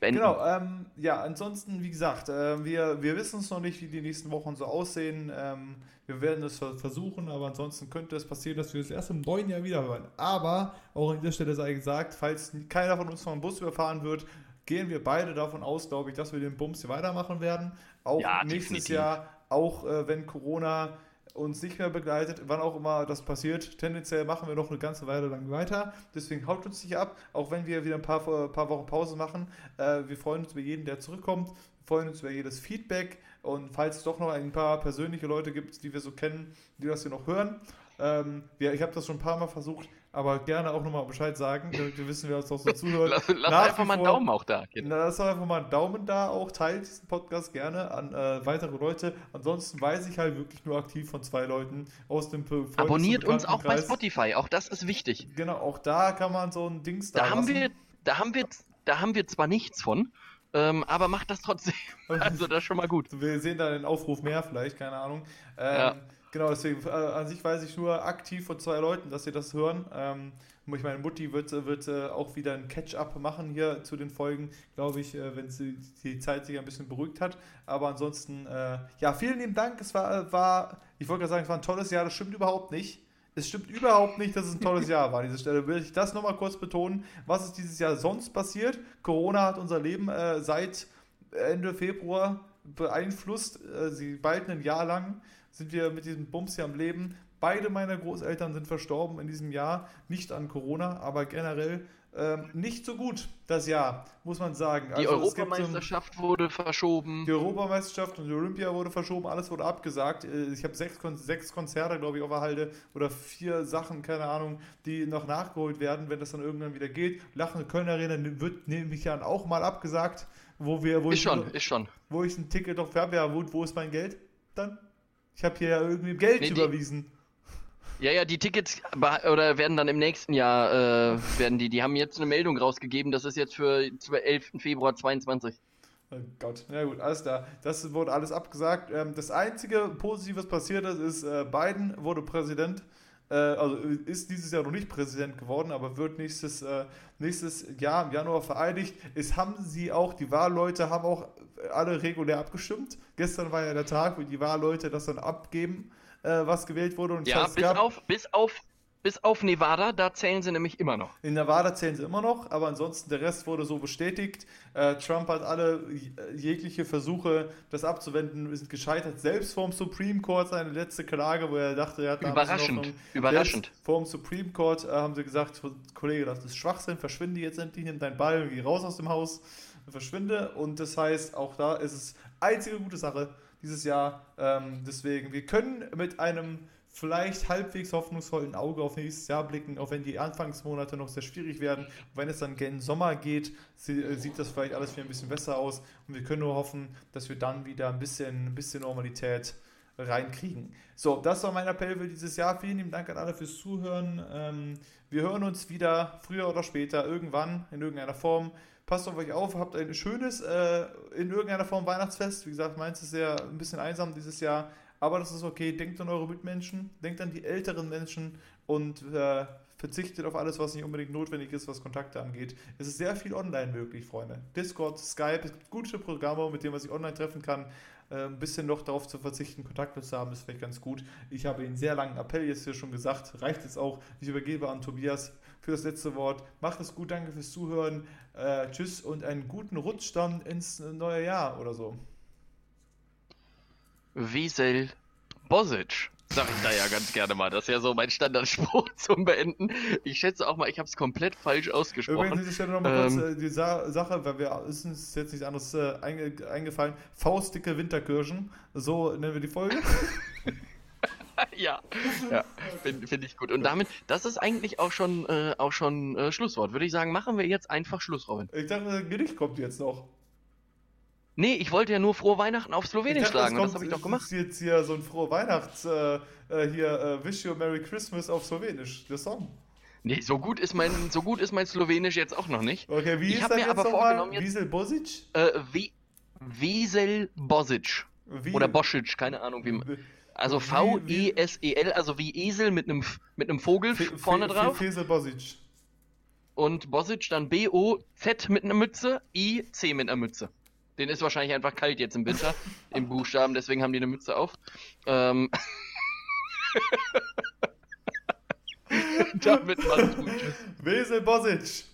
beenden. Genau, ähm, ja, ansonsten, wie gesagt, äh, wir, wir wissen es noch nicht, wie die nächsten Wochen so aussehen. Ähm, wir werden es ver- versuchen, aber ansonsten könnte es passieren, dass wir es erst im neuen Jahr wieder hören. Aber auch an dieser Stelle sei gesagt, falls keiner von uns vom Bus überfahren wird, gehen wir beide davon aus, glaube ich, dass wir den Bums hier weitermachen werden. Auch Ja, nächstes definitiv. Jahr, auch äh, wenn Corona uns nicht mehr begleitet, wann auch immer das passiert. Tendenziell machen wir noch eine ganze Weile lang weiter. Deswegen haut uns nicht ab, auch wenn wir wieder ein paar, äh, paar Wochen Pause machen. Äh, wir freuen uns über jeden, der zurückkommt. Wir freuen uns über jedes Feedback. Und falls es doch noch ein paar persönliche Leute gibt, die wir so kennen, die das hier noch hören. Ähm, wir, ich habe das schon ein paar Mal versucht, aber gerne auch nochmal Bescheid sagen, damit wir wissen, wer uns noch so zuhört. Lass, lass einfach mal einen Daumen auch da. Genau. Doch einfach mal einen Daumen da, auch teilt diesen Podcast gerne an äh, weitere Leute. Ansonsten weiß ich halt wirklich nur aktiv von zwei Leuten aus dem Freundes- Abonniert uns auch bei. Spotify, auch das ist wichtig. Genau, auch da kann man so ein Dings da Da haben lassen. wir, da haben wir, da haben wir zwar nichts von, ähm, aber macht das trotzdem. Also das ist schon mal gut. Wir sehen da den Aufruf mehr, vielleicht, keine Ahnung. Ähm, Ja. Genau, deswegen, äh, an sich weiß ich nur aktiv von zwei Leuten, dass sie das hören. Ähm, ich meine, Mutti wird, wird äh, auch wieder ein Catch-up machen hier zu den Folgen, glaube ich, äh, wenn sie die Zeit sich ein bisschen beruhigt hat. Aber ansonsten, äh, ja, vielen lieben Dank. Es war, war ich wollte gerade sagen, es war ein tolles Jahr. Das stimmt überhaupt nicht. Es stimmt überhaupt nicht, dass es ein tolles Jahr war an dieser Stelle. Will ich das nochmal kurz betonen. Was ist dieses Jahr sonst passiert? Corona hat unser Leben äh, seit Ende Februar beeinflusst. Äh, sie bald ein Jahr lang sind wir mit diesem Bums hier am Leben. Beide meiner Großeltern sind verstorben in diesem Jahr. Nicht an Corona, aber generell ähm, nicht so gut das Jahr, muss man sagen. Die Also ähm, Europameisterschaft wurde verschoben. die Europameisterschaft und die Olympia wurde verschoben, alles wurde abgesagt. Äh, Ich habe sechs, sechs Konzerte, glaube ich, auf der Halde oder vier Sachen, keine Ahnung, die noch nachgeholt werden, wenn das dann irgendwann wieder geht. Lachende Köln Arena wird nämlich ja auch mal abgesagt, wo wir, wo Ist ich, schon, ist schon. wo ich ein Ticket doch habe. Ja, wo, wo ist mein Geld dann? Ich habe hier ja irgendwie Geld Nee, die- überwiesen. Ja, ja, die Tickets oder werden dann im nächsten Jahr äh, werden die. Die haben jetzt eine Meldung rausgegeben, das ist jetzt für 11. Februar 22. Oh Gott, na gut, alles klar. Das wurde alles abgesagt. Ähm, das einzige Positive, was passiert ist, ist, äh, Biden wurde Präsident. Äh, also ist dieses Jahr noch nicht Präsident geworden, aber wird nächstes, äh, nächstes Jahr im Januar vereidigt. Es haben sie auch, die Wahlleute haben auch alle regulär abgestimmt. Gestern war ja der Tag, wo die Wahlleute das dann abgeben, äh, was gewählt wurde. Und Ja, bis gab- auf, bis auf, bis auf Nevada, da zählen sie nämlich immer noch. In Nevada zählen sie immer noch, aber ansonsten der Rest wurde so bestätigt. Äh, Trump hat alle äh, jegliche Versuche, das abzuwenden, sind gescheitert. Selbst vorm Supreme Court seine letzte Klage, wo er dachte, er hat Überraschend, überraschend. Vorm Supreme Court äh, haben sie gesagt, Kollege, das ist Schwachsinn, verschwinde jetzt endlich, nimm deinen Ball, geh raus aus dem Haus, verschwinde. Und das heißt, auch da ist es einzige gute Sache dieses Jahr. Ähm, deswegen, wir können mit einem vielleicht halbwegs hoffnungsvollen Auge auf nächstes Jahr blicken, auch wenn die Anfangsmonate noch sehr schwierig werden. Und wenn es dann gen Sommer geht, äh, sieht das vielleicht alles wieder ein bisschen besser aus. Und wir können nur hoffen, dass wir dann wieder ein bisschen, ein bisschen Normalität reinkriegen. So, das war mein Appell für dieses Jahr. Vielen lieben Dank an alle fürs Zuhören. Ähm, wir hören uns wieder früher oder später, irgendwann, in irgendeiner Form. Passt auf euch auf, habt ein schönes, äh, in irgendeiner Form Weihnachtsfest. Wie gesagt, meins ist ja ein bisschen einsam dieses Jahr, aber das ist okay. Denkt an eure Mitmenschen, denkt an die älteren Menschen und äh, verzichtet auf alles, was nicht unbedingt notwendig ist, was Kontakte angeht. Es ist sehr viel online möglich, Freunde. Discord, Skype, es gibt gute Programme, mit denen man sich online treffen kann. Äh, ein bisschen noch darauf zu verzichten, Kontakte zu haben, ist vielleicht ganz gut. Ich habe einen sehr langen Appell jetzt hier schon gesagt. Reicht jetzt auch. Ich übergebe an Tobias für das letzte Wort. Macht es gut, danke fürs Zuhören. Äh, tschüss und einen guten Rutsch dann ins neue Jahr oder so. Wiesel Bosic. Sag ich da ja ganz gerne mal. Das ist ja so mein Standardspruch zum Beenden. Ich schätze auch mal, ich habe es komplett falsch Übrigens ausgesprochen. an dieser Stelle nochmal Ähm. kurz äh, die Sa Sache, weil wir ist uns jetzt nichts anderes äh, einge eingefallen. Faustdicke Winterkirschen, so nennen wir die Folge. ja, ja finde find ich gut. Und damit, das ist eigentlich auch schon, äh, auch schon äh, Schlusswort. Würde ich sagen, machen wir jetzt einfach Schluss, Robin. Ich dachte, das Gedicht kommt jetzt noch. Nee, ich wollte ja nur frohe Weihnachten auf dachte, sagen und das kommt- habe ich doch gemacht. ist jetzt hier so ein frohe Weihnachts, äh, äh, hier, äh, Wish You a Merry Christmas auf Slowenisch, der Song. Nee, so gut ist mein, so gut ist mein Slowenisch jetzt auch noch nicht. Okay, wie Ich ist das mir jetzt aber vorgenommen, jetzt- Wiesel Bosic? Äh, Wie Wiesel Bosic. Wie, Oder Bosic, keine Ahnung wie man. Also V-E-S-E-L, also wie Esel mit einem mit einem Vogel Fe- vorne drauf. Fesel Bosic. Und Bosic dann B-O-Z mit einer Mütze, I-C mit einer Mütze. Den ist wahrscheinlich einfach kalt jetzt im Winter, im Buchstaben, deswegen haben die eine Mütze auf. Ähm. Damit macht's gut. Wesel Bosic.